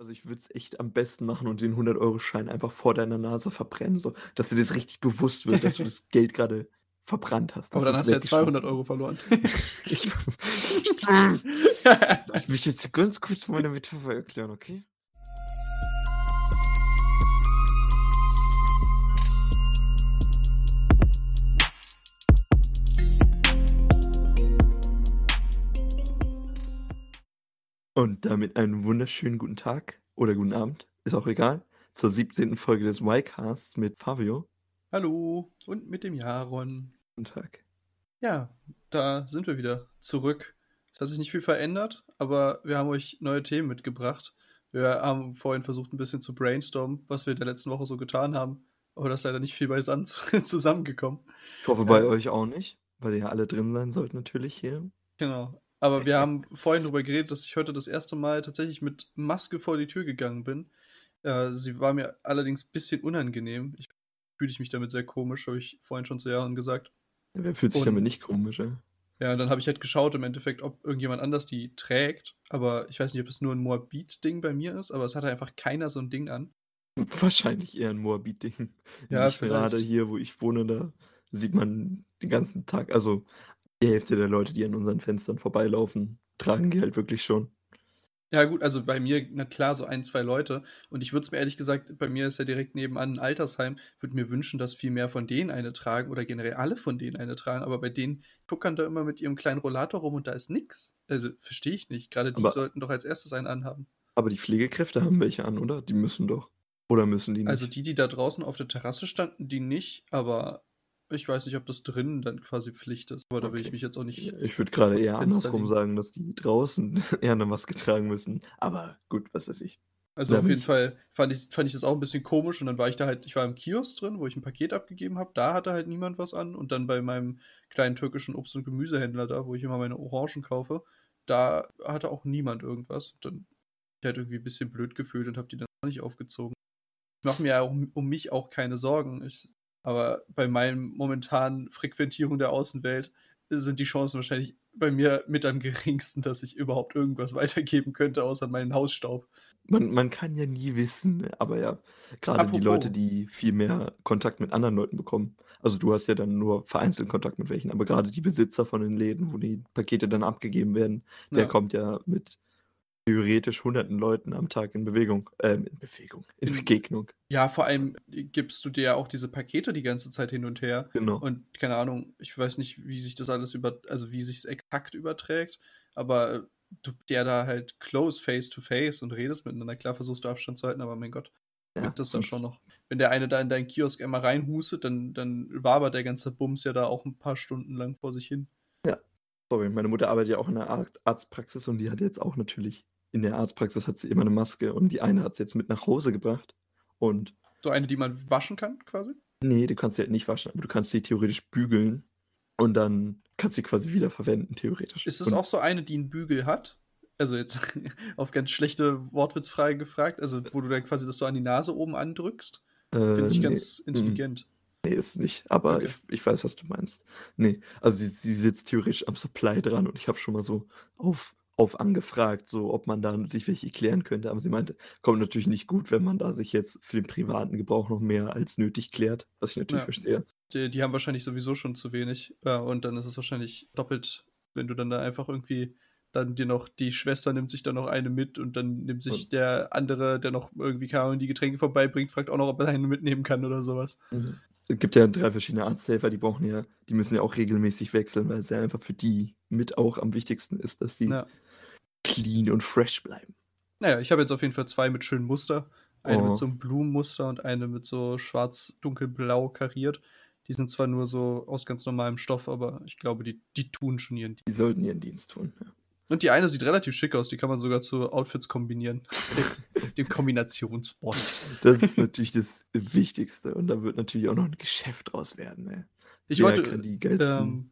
Also, ich würde es echt am besten machen und den 100 € Schein einfach vor deiner Nase verbrennen, so, dass dir das richtig bewusst wird, dass du das Geld grade verbrannt hast, Aber dann hast du ja weggeschmissen 200 € verloren. Ich Lass mich jetzt ganz kurz meine Metapher erklären, okay? Und damit einen wunderschönen guten Tag oder guten Abend, ist auch egal, zur 17. Folge des Y-Casts mit Fabio. Hallo und mit dem Jaron. Guten Tag. Ja, da sind wir wieder zurück. Es hat sich nicht viel verändert, aber wir haben euch neue Themen mitgebracht. Wir haben vorhin versucht, ein bisschen zu brainstormen, was wir in der letzten Woche so getan haben, aber da ist leider nicht viel beisammen zusammengekommen. Ich hoffe, bei Äh euch auch nicht, weil ihr ja alle drin sein sollt natürlich hier. Genau. Aber wir haben vorhin drüber geredet, dass ich heute das erste Mal tatsächlich mit Maske vor die Tür gegangen bin. Äh, sie war mir allerdings ein bisschen unangenehm. Ich fühle ich mich damit sehr komisch, habe ich vorhin schon zu Jaron gesagt. Ja, wer fühlt sich Und damit nicht komisch, ja, und dann habe ich halt geschaut im Endeffekt, ob irgendjemand anders die trägt. Aber ich weiß nicht, ob es nur ein Moabit-Ding bei mir ist, aber es hatte einfach keiner so ein Ding an. Wahrscheinlich eher 'n Moabit-Ding. Ja, gerade hier, wo ich wohne, da sieht man den ganzen Tag also, die Hälfte der Leute, die an unseren Fenstern vorbeilaufen, tragen die halt wirklich schon. Ja gut, also bei mir, na klar, so 1, 2 Leute. Und ich würde es mir ehrlich gesagt bei mir ist ja direkt nebenan 'n Altersheim, würde mir wünschen, dass viel mehr von denen eine tragen oder generell alle von denen eine tragen, aber bei denen tuckern da immer mit ihrem kleinen Rollator rum und da ist nix. Also, verstehe ich nicht. Grade die Aber sollten doch als Erstes einen anhaben. aber die Pflegekräfte haben welche an, oder? Die müssen doch. Oder müssen die Also nicht? die, die da draußen auf der Terrasse standen, die nicht, aber ich weiß nicht, ob das drinnen dann quasi Pflicht ist. Aber da will ich Okay. mich jetzt auch nicht ich würde grade eher andersrum sagen, dass die draußen eher 'ne Maske tragen müssen. Aber gut, was weiß ich. Also, Na auf jeden mich. Fall fand ich fand ich das auch 'n bisschen komisch und dann war ich da halt ich war im Kiosk drin, wo ich 'n Paket abgegeben habe. Da hatte halt niemand was an und dann bei meinem kleinen türkischen Obst und Gemüsehändler da, wo ich immer meine Orangen kaufe, da hatte auch niemand irgendwas. Dann ich halt irgendwie 'n bisschen blöd gefühlt und habe die dann auch nicht aufgezogen. Ich mache mir ja um um mich auch keine Sorgen. Ich aber bei meinem momentanen Frequentierung der Außenwelt sind die Chancen wahrscheinlich bei mir mit am geringsten, dass ich überhaupt irgendwas weitergeben könnte, außer meinen Hausstaub. Man man kann ja nie wissen? Aber ja, grade die Leute, die viel mehr Kontakt mit anderen Leuten bekommen. Also, du hast ja dann nur vereinzelt Kontakt mit welchen, aber grade die Besitzer von den Läden, wo die Pakete dann abgegeben werden, der Ja. kommt ja mit theoretisch Hunderten Leuten am Tag in Bewegung ähm, in Bewegung, in Begegnung. ja, vor allem gibst du dir ja auch diese Pakete die ganze Zeit hin und her Genau. und keine Ahnung, ich weiß nicht, wie sich das alles über also, wie sich's exakt überträgt, aber du der da halt close face to face und redest miteinander. Klar versuchst du Abstand zu halten, aber mein Gott, Ja, wirkt das dann schon noch. Wenn der eine da in deinen Kiosk einmal reinhustet, dann dann wabert der ganze Bums ja da auch 'n paar Stunden lang vor sich hin. Sorry, meine Mutter arbeitet ja auch in 'ner Arzt Arztpraxis und die hat jetzt auch natürlich in der Arztpraxis hat sie immer 'ne Maske und die eine hat sie jetzt mit nach Hause gebracht und So eine, die man waschen kann quasi? Ne, du kannst sie halt nicht waschen, aber du kannst sie theoretisch bügeln und dann kannst du sie quasi wiederverwenden, theoretisch. Ist es auch so eine, die 'n Bügel hat? Also, jetzt auf ganz schlechte Wortwitzfrage gefragt, also, wo du dann quasi das so an die Nase oben andrückst? Finde Äh, ich ne. ganz intelligent. Ne, ist nicht, aber Okay. ich ich weiß, was du meinst. Ne, also, sie sie sitzt theoretisch am Supply dran und ich habe schon mal so auf auf angefragt, so ob man da sich welche klären könnte, aber sie meinte: „Kommt natürlich nicht gut, wenn man da sich jetzt für den privaten Gebrauch noch mehr als nötig klärt“, was ich natürlich Ja. verstehe. Die die haben wahrscheinlich sowieso schon zu wenig, äh, und dann ist es wahrscheinlich doppelt, wenn du dann da einfach irgendwie dann dir noch die Schwester nimmt sich dann noch eine mit und dann nimmt sich Und der andere, der noch irgendwie, keine Ahnung, die Getränke vorbeibringt, fragt auch noch, ob er eine mitnehmen kann oder so was. Mhm. Es gibt ja 3 verschiedene Arzthelfer, die brauchen ja die müssen ja auch regelmäßig wechseln, weil es ja einfach für die mit auch am wichtigsten ist, dass sie Ja. clean und fresh bleiben. Na ja, ich habe jetzt auf jeden Fall 2 mit schönem Muster. Eine mit Oh. so 'nem Blumenmuster und eine mit so schwarz dunkelblau kariert. Die sind zwar nur so aus ganz normalem Stoff, aber ich glaube, die die tun schon ihren Die sollten ihren Dienst tun, ja. Und die eine sieht relativ schick aus, die kann man sogar zu Outfits kombinieren. Dem dem Kombinationsboss. Das ist natürlich das Wichtigste und da wird natürlich auch noch 'n Geschäft draus werden, ey. Ich Wer wollte, die geilsten ähm,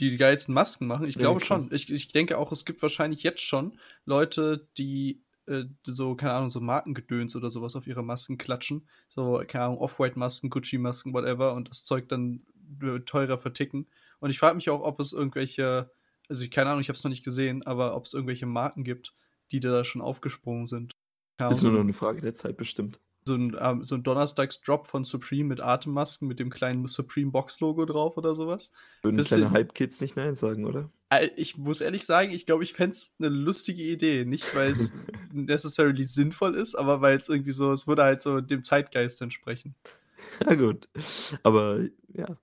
die geilsten Masken machen. Ich Ja, glaube klar. schon. Ich ich denke auch, es gibt wahrscheinlich jetzt schon Leute, die, äh, so, keine Ahnung, so Markengedöns oder so was auf ihre Masken klatschen. So, keine Ahnung, Off-White-Masken, Gucci-Masken, whatever und das Zeug dann, äh, teurer verticken. Und ich frage mich auch, ob es irgendwelche also, keine Ahnung, ich habe es noch nicht gesehen, aber ob es irgendwelche Marken gibt, die da schon aufgesprungen sind. Ja, Ist nur noch ein, eine Frage der Zeit bestimmt. so ein, ähm, so ein Donnerstags-Drop von Supreme mit Atemmasken mit dem kleinen Supreme-Box-Logo drauf oder sowas. Würden Das kleine Hype-Kids nicht Nein sagen, oder? Ich muss ehrlich sagen, ich glaube, ich fände es eine lustige Idee. Nicht, weil es necessarily sinnvoll ist, aber weil es irgendwie so, es würde halt so dem Zeitgeist entsprechen. Ja, gut. Aber ja.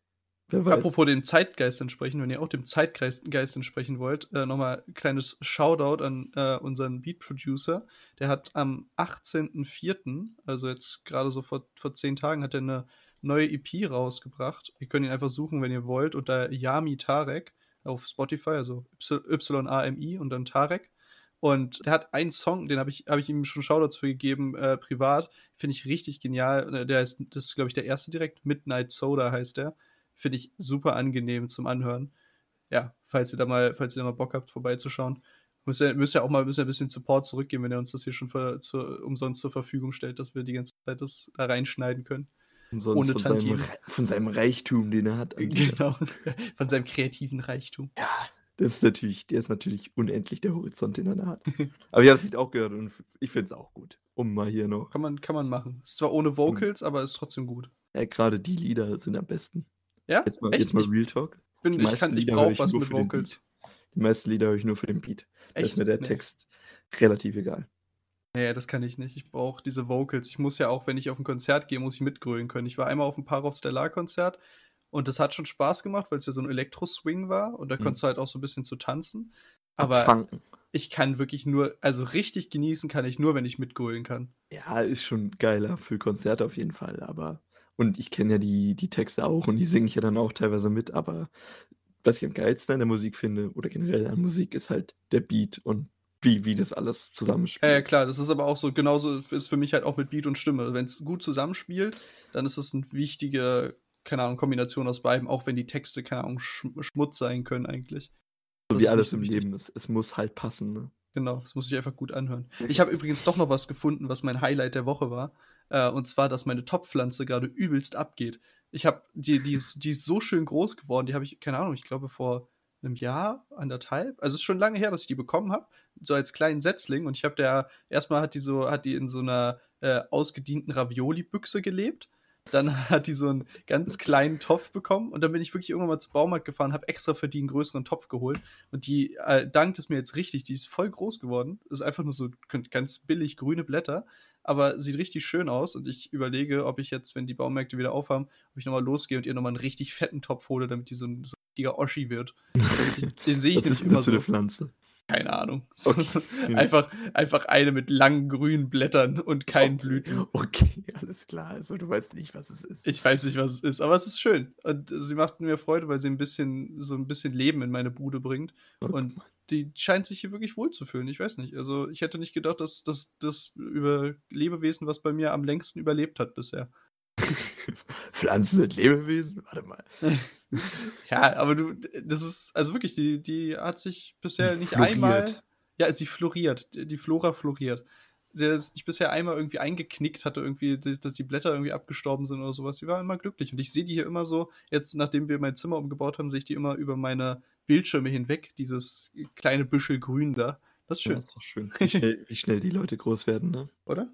Apropos dem Zeitgeist entsprechen, wenn ihr auch dem Zeitgeist Geist entsprechen wollt, äh, nochmal ein kleines Shoutout an äh, unseren Beat-Producer. Der hat am 18.04., also jetzt gerade so vor, vor zehn Tagen, hat er eine neue EP rausgebracht. Ihr könnt ihn einfach suchen, wenn ihr wollt, unter Yami Tarek auf Spotify, also Y-A-M-I und dann Tarek. Und der hat einen Song, den habe ich, hab ich ihm schon Shoutouts für gegeben, äh, privat. Finde ich richtig genial. Äh, Der ist, das ist, glaube ich, der erste direkt. Midnight Soda heißt der. Finde ich super angenehm zum Anhören. Ja, falls ihr da mal, falls ihr da mal Bock habt, vorbeizuschauen. Müsst ihr, müsst ihr auch mal müsst ihr ein bisschen Support zurückgeben, wenn ihr uns das hier schon für, zu, umsonst zur Verfügung stellt, dass wir die ganze Zeit das da reinschneiden können. Umsonst Ohne von seinem, von seinem Reichtum, den er hat. Genau. Von seinem kreativen Reichtum. Ja, das ist natürlich, der ist natürlich unendlich der Horizont, den er da hat. Aber ja, das Lied auch gehört und ich finde es auch gut. Um mal hier noch. Kann man, kann man machen. Ist zwar ohne Vocals, aber ist trotzdem gut. Ja, gerade die Lieder sind am besten. Ja? Jetzt mal, Echt? jetzt mal Ich Real Talk. bin, Die ich kann, ich brauche ich was mit Vocals. Die meisten Lieder höre ich nur für den Beat. Da ist Echt? mir der Nee. Text relativ egal. Nee, das kann ich nicht. Ich brauche diese Vocals. Ich muss ja auch, wenn ich auf ein Konzert gehe, muss ich mitgrölen können. Ich war einmal auf einem Parov Stellar Konzert und das hat schon Spaß gemacht, weil es ja so ein Elektro-Swing war und da Mhm. konntest du halt auch so ein bisschen zu tanzen. Aber Abfangen. ich kann wirklich nur, also richtig genießen kann ich nur, wenn ich mitgrölen kann. Ja, ist schon geiler für Konzerte auf jeden Fall, aber und ich kenne ja die, die Texte auch und die singe ich ja dann auch teilweise mit, aber was ich am geilsten an der Musik finde oder generell an Musik ist halt der Beat und wie, wie das alles Ja, zusammenspielt. ja, klar, das ist aber auch so, genauso ist für mich halt auch mit Beat und Stimme. Wenn es gut zusammenspielt, dann ist es eine wichtige, keine Ahnung, Kombination aus beiden, auch wenn die Texte, keine Ahnung, Sch Schmutz sein können eigentlich. so das wie ist alles im wichtig. Leben. Es, es muss halt passen. Ne? Genau, das muss ich einfach gut anhören. Ja, Ich habe das- übrigens doch noch was gefunden, was mein Highlight der Woche war. Äh, und zwar, dass meine Topfpflanze gerade übelst abgeht. Ich habe die, die, ist, die ist so schön groß geworden. Die habe ich, keine Ahnung, ich glaube vor einem Jahr, anderthalb. Also es ist schon lange her, dass ich die bekommen habe, so als kleinen Setzling. Und ich habe der erstmal hat die so, hat die in so einer äh, ausgedienten Ravioli-Büchse gelebt. Dann hat die so einen ganz kleinen Topf bekommen und dann bin ich wirklich irgendwann mal zum Baumarkt gefahren, habe extra für die einen größeren Topf geholt und die äh, dankt es mir jetzt richtig. Die ist voll groß geworden. Ist einfach nur so ganz billig grüne Blätter, aber sieht richtig schön aus und ich überlege, ob ich jetzt, wenn die Baumärkte wieder aufhaben, ob ich nochmal losgehe und ihr nochmal einen richtig fetten Topf hole, damit die so ein, so ein richtiger Oschi wird. Den sehe ich Was nämlich ist immer das für so. eine Pflanze? Keine Ahnung. Okay. einfach, einfach eine mit langen grünen Blättern und keinen Blüten. Okay, alles klar. Also du weißt nicht, was es ist. Ich weiß nicht, was es ist, aber es ist schön. Und sie macht mir Freude, weil sie ein bisschen, so ein bisschen Leben in meine Bude bringt. Oh, Und mal. Die scheint sich hier wirklich wohlzufühlen. Ich weiß nicht. Also, ich hätte nicht gedacht, dass das über Lebewesen, was bei mir am längsten überlebt hat bisher. Pflanzen sind Lebewesen? Warte mal. Ja, aber du, das ist, also wirklich, die, die hat sich bisher Die nicht floriert. einmal. Ja, sie floriert. Die Flora floriert. Sie hat sich bisher einmal irgendwie eingeknickt, hatte irgendwie, dass die Blätter irgendwie abgestorben sind oder sowas. Sie war immer glücklich. Und ich sehe die hier immer so, jetzt nachdem wir mein Zimmer umgebaut haben, sehe ich die immer über meine Bildschirme hinweg, dieses kleine Büschel grün da. Das ist Ja, schön, ist doch schön. Wie schnell, wie schnell die Leute groß werden, ne? oder?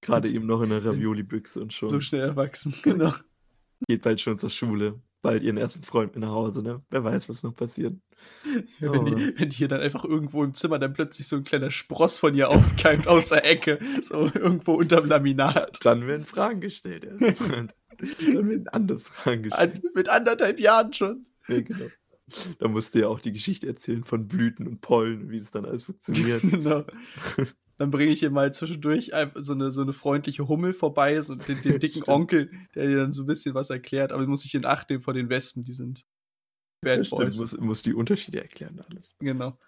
Gerade eben noch in der Ravioli-Büchse und schon So schnell erwachsen, genau. geht bald schon zur Schule. Bald ihren ersten Freund mit nach Hause, ne? Wer weiß, was noch passiert. Ja, wenn, Oh. die, wenn die hier dann einfach irgendwo im Zimmer dann plötzlich so ein kleiner Spross von ihr aufkeimt aus der Ecke, so irgendwo unterm Laminat. Dann werden Fragen gestellt. Dann werden anders Fragen gestellt. An, mit anderthalb Jahren schon. Ja, genau. Da musst du ja auch die Geschichte erzählen von Blüten und Pollen und wie das dann alles funktioniert. genau. Dann bringe ich hier mal zwischendurch einfach so eine, so eine freundliche Hummel vorbei, so den, den dicken. Onkel, der dir dann so ein bisschen was erklärt. Aber muss ich in Acht nehmen vor den Wespen, die sind Bad Boys. muss, muss die Unterschiede erklären alles. Genau.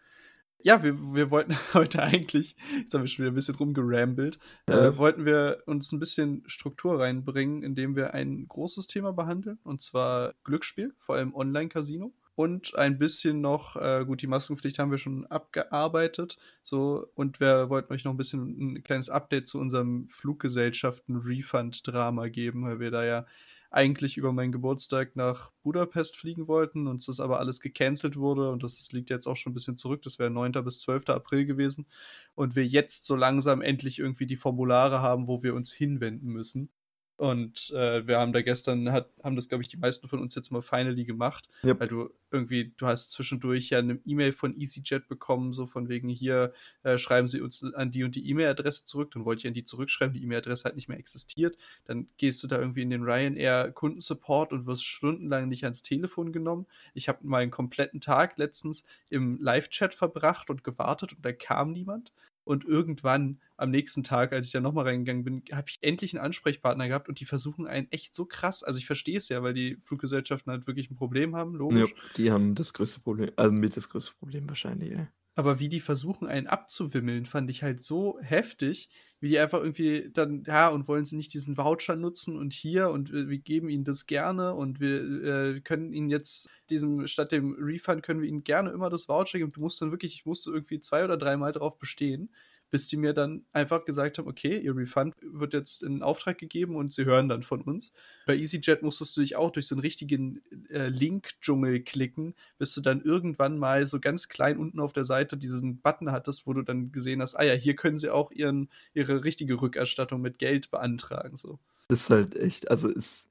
Ja, wir, wir wollten heute eigentlich, jetzt haben wir schon wieder ein bisschen rumgerambelt, Ja. äh, wollten wir uns ein bisschen Struktur reinbringen, indem wir ein großes Thema behandeln, und zwar Glücksspiel, vor allem Online-Casino. Und ein bisschen noch, äh, gut, die Maskenpflicht haben wir schon abgearbeitet, so, und wir wollten euch noch ein bisschen ein kleines Update zu unserem Fluggesellschaften-Refund-Drama geben, weil wir da ja eigentlich über meinen Geburtstag nach Budapest fliegen wollten und das aber alles gecancelt wurde und das, das liegt jetzt auch schon ein bisschen zurück, das wäre 9. bis 12. April gewesen und wir jetzt so langsam endlich irgendwie die Formulare haben, wo wir uns hinwenden müssen. Und äh, wir haben da gestern, hat, haben das, glaube ich, die meisten von uns jetzt mal finally gemacht, yep. weil du irgendwie, du hast zwischendurch ja eine E-Mail von EasyJet bekommen, so von wegen hier, äh, schreiben sie uns an die und die E-Mail-Adresse zurück. Dann wollte ich an die zurückschreiben, die E-Mail-Adresse hat nicht mehr existiert. Dann gehst du da irgendwie in den Ryanair Kundensupport und wirst stundenlang nicht ans Telefon genommen. Ich habe mal einen kompletten Tag letztens im Live-Chat verbracht und gewartet und da kam niemand. Und irgendwann am nächsten Tag, als ich da nochmal reingegangen bin, habe ich endlich einen Ansprechpartner gehabt und die versuchen einen echt so krass. Also ich verstehe es ja, weil die Fluggesellschaften halt wirklich ein Problem haben, logisch. Ja, die haben das größte Problem, also mit das größte Problem wahrscheinlich, ja. Aber wie die versuchen, einen abzuwimmeln, fand ich halt so heftig, wie die einfach irgendwie dann, ja, und wollen sie nicht diesen Voucher nutzen und hier und wir, wir geben ihnen das gerne und wir äh, können ihnen jetzt diesem, statt dem Refund können wir ihnen gerne immer das Voucher geben. Du musst dann wirklich, ich musste irgendwie zwei oder dreimal darauf bestehen bis die mir dann einfach gesagt haben, okay, ihr Refund wird jetzt in Auftrag gegeben und sie hören dann von uns. Bei EasyJet musstest du dich auch durch so einen richtigen äh, Link-Dschungel klicken, bis du dann irgendwann mal so ganz klein unten auf der Seite diesen Button hattest, wo du dann gesehen hast, ah ja, hier können sie auch ihren, ihre richtige Rückerstattung mit Geld beantragen. So. Das ist halt echt, also ist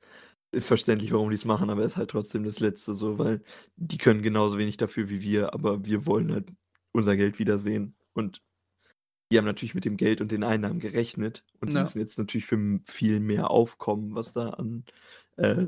verständlich, warum die es machen, aber es ist halt trotzdem das Letzte so, weil die können genauso wenig dafür wie wir, aber wir wollen halt unser Geld wiedersehen. Und die haben natürlich mit dem Geld und den Einnahmen gerechnet und die Ja. müssen jetzt natürlich für viel mehr aufkommen, was da an äh,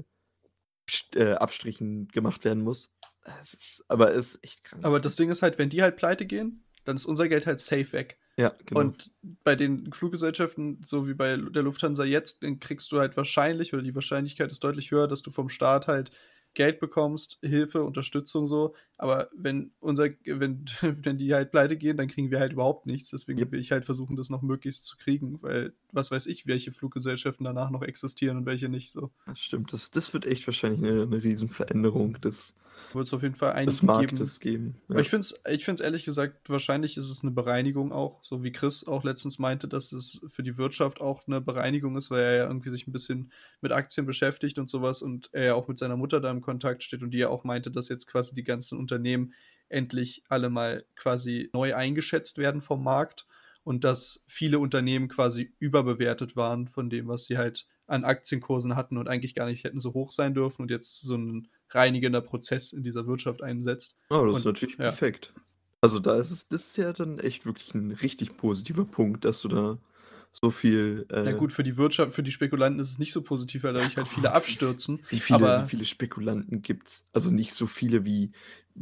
äh, Abstrichen gemacht werden muss. Es ist, aber es ist echt krank. Aber das Ding ist halt, wenn die halt pleite gehen, dann ist unser Geld halt safe weg. Ja, genau. Und bei den Fluggesellschaften, so wie bei der Lufthansa jetzt, dann kriegst du halt wahrscheinlich, oder die Wahrscheinlichkeit ist deutlich höher, dass du vom Staat halt Geld bekommst, Hilfe, Unterstützung so. Aber wenn unser, wenn, wenn die halt pleite gehen, dann kriegen wir halt überhaupt nichts. Deswegen will ich halt versuchen, das noch möglichst zu kriegen, weil was weiß ich, welche Fluggesellschaften danach noch existieren und welche nicht so. Das stimmt, das, das wird echt wahrscheinlich eine, eine Riesenveränderung des, wird es auf jeden Fall einigen Marktes geben. geben ja. Aber ich finde es ich find's ehrlich gesagt, wahrscheinlich ist es eine Bereinigung auch, so wie Chris auch letztens meinte, dass es für die Wirtschaft auch eine Bereinigung ist, weil er ja irgendwie sich ein bisschen mit Aktien beschäftigt und sowas und er ja auch mit seiner Mutter da im Kontakt steht und die ja auch meinte, dass jetzt quasi die ganzen Unternehmen endlich alle mal quasi neu eingeschätzt werden vom Markt und dass viele Unternehmen quasi überbewertet waren von dem, was sie halt an Aktienkursen hatten und eigentlich gar nicht hätten so hoch sein dürfen und jetzt so ein reinigender Prozess in dieser Wirtschaft einsetzt. Oh, das und, ist natürlich ja. perfekt. Also da ist es, das ist ja dann echt wirklich ein richtig positiver Punkt, dass du da so viel. Äh, Na gut, für die Wirtschaft, für die Spekulanten ist es nicht so positiv, weil dadurch halt viele abstürzen. Wie, viele, aber, wie viele Spekulanten gibt es? Also nicht so viele wie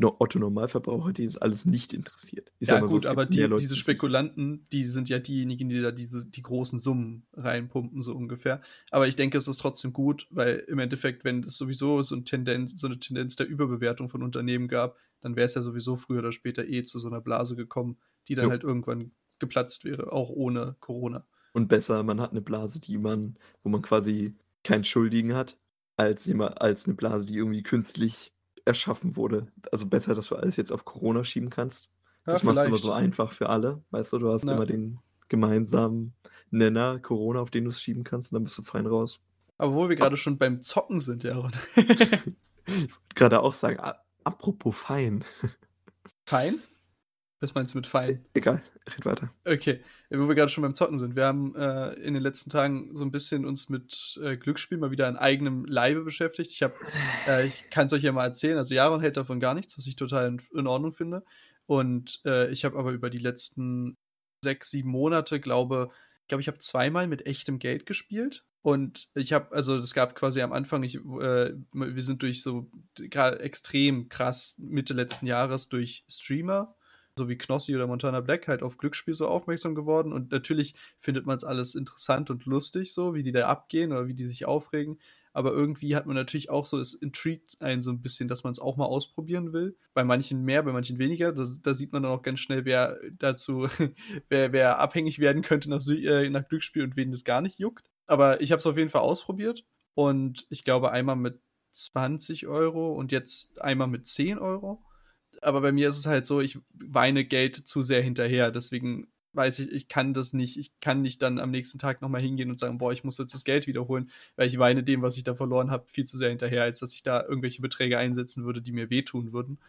Otto Normalverbraucher, die es alles nicht interessiert. Ich ja, gut, so, aber die, Leute, diese Spekulanten, die sind ja diejenigen, die da diese, die großen Summen reinpumpen, so ungefähr. Aber ich denke, es ist trotzdem gut, weil im Endeffekt, wenn es sowieso so, ein Tendenz, so eine Tendenz der Überbewertung von Unternehmen gab, dann wäre es ja sowieso früher oder später eh zu so einer Blase gekommen, die dann jo. halt irgendwann geplatzt wäre, auch ohne Corona. Und besser, man hat eine Blase, die man, wo man quasi keinen Schuldigen hat, als, jemand, als eine Blase, die irgendwie künstlich erschaffen wurde. Also besser, dass du alles jetzt auf Corona schieben kannst. Ja, das macht es immer so einfach für alle. Weißt du, du hast ja. immer den gemeinsamen Nenner Corona, auf den du es schieben kannst und dann bist du fein raus. Aber wo wir gerade schon beim Zocken sind, ja. ich wollte gerade auch sagen, apropos fein. Fein? Was meinst du mit fein? Egal, red weiter. Okay, wo wir gerade schon beim Zocken sind. Wir haben äh, in den letzten Tagen so ein bisschen uns mit äh, Glücksspiel mal wieder an eigenem Leibe beschäftigt. Ich, äh, ich kann es euch ja mal erzählen. Also Jaron hält davon gar nichts, was ich total in, in Ordnung finde. Und äh, ich habe aber über die letzten sechs, sieben Monate, glaube ich, glaube ich, habe zweimal mit echtem Geld gespielt. Und ich habe, also es gab quasi am Anfang, ich, äh, wir sind durch so gerade extrem krass Mitte letzten Jahres durch Streamer so wie Knossi oder Montana Black halt auf Glücksspiel so aufmerksam geworden. Und natürlich findet man es alles interessant und lustig, so wie die da abgehen oder wie die sich aufregen. Aber irgendwie hat man natürlich auch so, es intrigt einen so ein bisschen, dass man es auch mal ausprobieren will. Bei manchen mehr, bei manchen weniger. Das, da sieht man dann auch ganz schnell, wer dazu, wer, wer abhängig werden könnte nach, äh, nach Glücksspiel und wen das gar nicht juckt. Aber ich habe es auf jeden Fall ausprobiert. Und ich glaube einmal mit 20 Euro und jetzt einmal mit 10 Euro aber bei mir ist es halt so, ich weine Geld zu sehr hinterher. Deswegen weiß ich, ich kann das nicht. Ich kann nicht dann am nächsten Tag nochmal hingehen und sagen, boah, ich muss jetzt das Geld wiederholen, weil ich weine dem, was ich da verloren habe, viel zu sehr hinterher, als dass ich da irgendwelche Beträge einsetzen würde, die mir wehtun würden.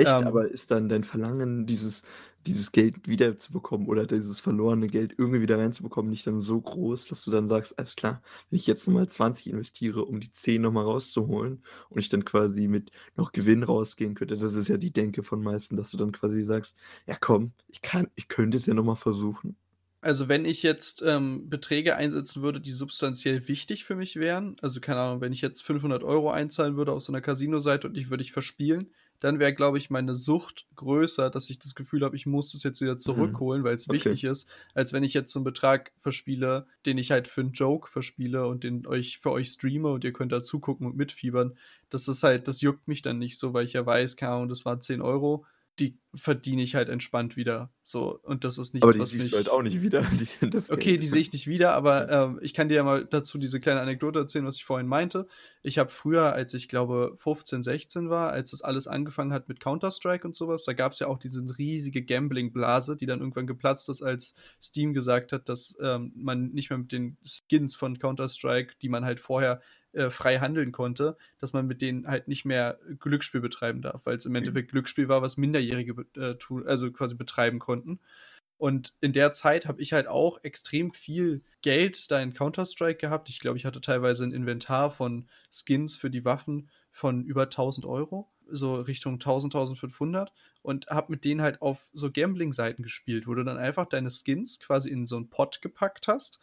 Echt? Ähm, aber ist dann dein Verlangen, dieses, dieses Geld wiederzubekommen oder dieses verlorene Geld irgendwie wieder reinzubekommen, nicht dann so groß, dass du dann sagst, alles klar, wenn ich jetzt nochmal 20 investiere, um die 10 nochmal rauszuholen und ich dann quasi mit noch Gewinn rausgehen könnte, das ist ja die Denke von meisten, dass du dann quasi sagst, ja komm, ich kann, ich könnte es ja nochmal versuchen. Also wenn ich jetzt ähm, Beträge einsetzen würde, die substanziell wichtig für mich wären, also keine Ahnung, wenn ich jetzt 500 Euro einzahlen würde auf so einer Casino-Seite und ich würde ich verspielen, dann wäre, glaube ich, meine Sucht größer, dass ich das Gefühl habe, ich muss es jetzt wieder mhm. zurückholen, weil es okay. wichtig ist, als wenn ich jetzt so einen Betrag verspiele, den ich halt für einen Joke verspiele und den euch für euch streame und ihr könnt da zugucken und mitfiebern. Das ist halt, das juckt mich dann nicht so, weil ich ja weiß, keine Ahnung, das waren 10 Euro die verdiene ich halt entspannt wieder. So, und das ist nichts, aber die was siehst mich... du halt auch nicht wieder. Die, okay, die sehe ich nicht wieder, aber äh, ich kann dir ja mal dazu diese kleine Anekdote erzählen, was ich vorhin meinte. Ich habe früher, als ich glaube 15, 16 war, als das alles angefangen hat mit Counter-Strike und sowas, da gab es ja auch diese riesige Gambling-Blase, die dann irgendwann geplatzt ist, als Steam gesagt hat, dass ähm, man nicht mehr mit den Skins von Counter-Strike, die man halt vorher äh, frei handeln konnte, dass man mit denen halt nicht mehr Glücksspiel betreiben darf, weil es im mhm. Endeffekt Glücksspiel war, was Minderjährige äh, also quasi betreiben konnten. Und in der Zeit habe ich halt auch extrem viel Geld da in Counter-Strike gehabt. Ich glaube, ich hatte teilweise ein Inventar von Skins für die Waffen von über 1000 Euro, so Richtung 1000, 1500 und habe mit denen halt auf so Gambling-Seiten gespielt, wo du dann einfach deine Skins quasi in so einen Pot gepackt hast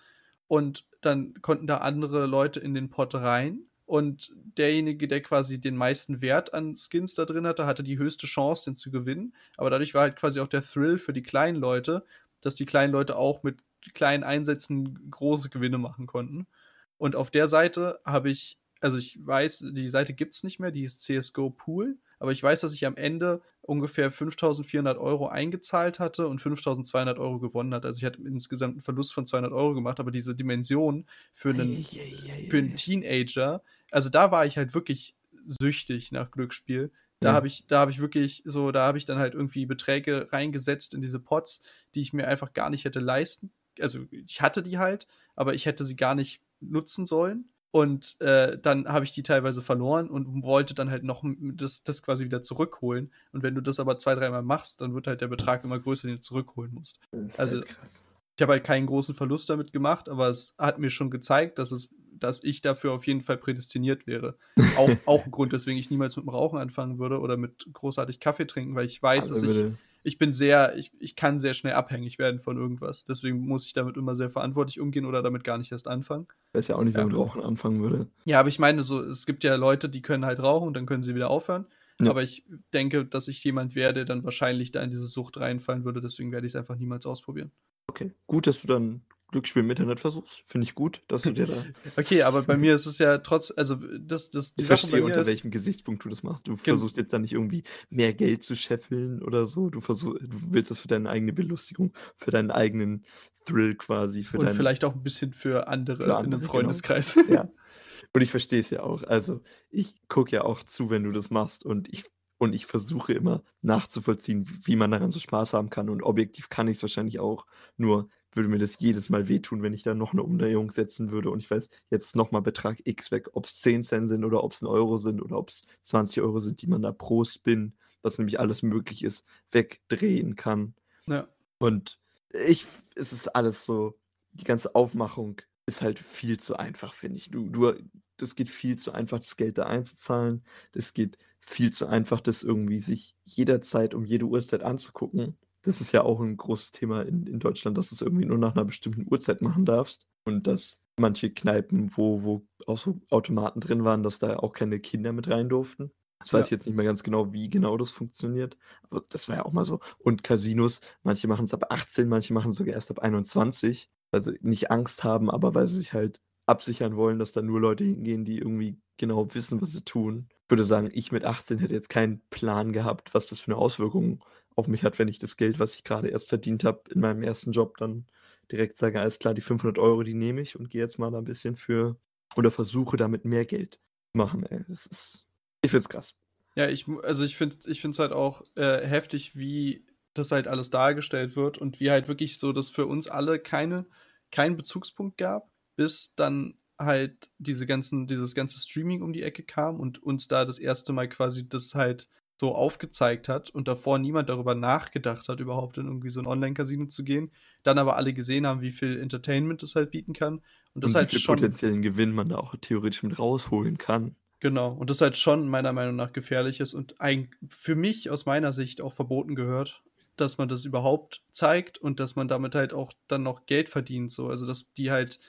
und dann konnten da andere Leute in den Pot rein. Und derjenige, der quasi den meisten Wert an Skins da drin hatte, hatte die höchste Chance, den zu gewinnen. Aber dadurch war halt quasi auch der Thrill für die kleinen Leute, dass die kleinen Leute auch mit kleinen Einsätzen große Gewinne machen konnten. Und auf der Seite habe ich, also ich weiß, die Seite gibt es nicht mehr, die ist CSGO Pool. Aber ich weiß, dass ich am Ende ungefähr 5400 Euro eingezahlt hatte und 5200 Euro gewonnen hatte. Also ich hatte insgesamt einen Verlust von 200 Euro gemacht, aber diese Dimension für einen, für einen Teenager, also da war ich halt wirklich süchtig nach Glücksspiel. Da ja. habe ich, da habe ich wirklich so, da habe ich dann halt irgendwie Beträge reingesetzt in diese Pots, die ich mir einfach gar nicht hätte leisten. Also ich hatte die halt, aber ich hätte sie gar nicht nutzen sollen. Und äh, dann habe ich die teilweise verloren und wollte dann halt noch das, das quasi wieder zurückholen. Und wenn du das aber zwei, dreimal machst, dann wird halt der Betrag immer größer, den du zurückholen musst. also, krass. ich habe halt keinen großen Verlust damit gemacht, aber es hat mir schon gezeigt, dass es dass ich dafür auf jeden Fall prädestiniert wäre. Auch, auch ein Grund, weswegen ich niemals mit dem Rauchen anfangen würde oder mit großartig Kaffee trinken, weil ich weiß, dass ich, ich bin sehr, ich, ich kann sehr schnell abhängig werden von irgendwas. Deswegen muss ich damit immer sehr verantwortlich umgehen oder damit gar nicht erst anfangen. Ich weiß ja auch nicht, wer ja. mit Rauchen anfangen würde. Ja, aber ich meine, so, es gibt ja Leute, die können halt rauchen und dann können sie wieder aufhören. Ja. Aber ich denke, dass ich jemand wäre, der dann wahrscheinlich da in diese Sucht reinfallen würde. Deswegen werde ich es einfach niemals ausprobieren. Okay, gut, dass du dann Glücksspiel im Internet versuchst. Finde ich gut, dass du dir da. okay, aber bei mir ist es ja trotz, also das, das die ich Sache verstehe, unter ist, welchem Gesichtspunkt du das machst. Du versuchst jetzt da nicht irgendwie mehr Geld zu scheffeln oder so. Du versuchst, du willst das für deine eigene Belustigung, für deinen eigenen Thrill quasi. Für und deinen, vielleicht auch ein bisschen für andere, für andere in einem genau. Freundeskreis. Genau. Ja. Und ich verstehe es ja auch. Also, ich gucke ja auch zu, wenn du das machst. Und ich und ich versuche immer nachzuvollziehen, wie man daran so Spaß haben kann. Und objektiv kann ich es wahrscheinlich auch. Nur würde mir das jedes Mal wehtun, wenn ich da noch eine Umdrehung setzen würde und ich weiß, jetzt nochmal Betrag X weg, ob es 10 Cent sind oder ob es ein Euro sind oder ob es 20 Euro sind, die man da pro Spin, was nämlich alles möglich ist, wegdrehen kann. Ja. Und ich, es ist alles so, die ganze Aufmachung ist halt viel zu einfach, finde ich. Du, du, das geht viel zu einfach, das Geld da einzuzahlen. Das geht viel zu einfach, das irgendwie sich jederzeit um jede Uhrzeit anzugucken. Das ist ja auch ein großes Thema in, in Deutschland, dass du es irgendwie nur nach einer bestimmten Uhrzeit machen darfst. Und dass manche Kneipen, wo, wo auch so Automaten drin waren, dass da auch keine Kinder mit rein durften. Das weiß ja. ich jetzt nicht mehr ganz genau, wie genau das funktioniert. Aber das war ja auch mal so. Und Casinos, manche machen es ab 18, manche machen es sogar erst ab 21. Weil sie nicht Angst haben, aber weil sie sich halt absichern wollen, dass da nur Leute hingehen, die irgendwie genau wissen, was sie tun. Ich würde sagen, ich mit 18 hätte jetzt keinen Plan gehabt, was das für eine Auswirkung auf mich hat, wenn ich das Geld, was ich gerade erst verdient habe, in meinem ersten Job dann direkt sage, alles klar, die 500 Euro, die nehme ich und gehe jetzt mal da ein bisschen für oder versuche damit mehr Geld zu machen. Ey. Das ist, ich finde es krass. Ja, ich, also ich finde es halt auch äh, heftig, wie das halt alles dargestellt wird und wie halt wirklich so, dass für uns alle keine keinen Bezugspunkt gab, bis dann halt diese ganzen dieses ganze Streaming um die Ecke kam und uns da das erste Mal quasi das halt so aufgezeigt hat und davor niemand darüber nachgedacht hat, überhaupt in irgendwie so ein Online-Casino zu gehen. Dann aber alle gesehen haben, wie viel Entertainment es halt bieten kann. Und das Und wie halt viel schon potenziellen Gewinn man da auch theoretisch mit rausholen kann. Genau, und das halt schon meiner Meinung nach gefährlich ist und eig für mich aus meiner Sicht auch verboten gehört, dass man das überhaupt zeigt und dass man damit halt auch dann noch Geld verdient, so. Also, dass die halt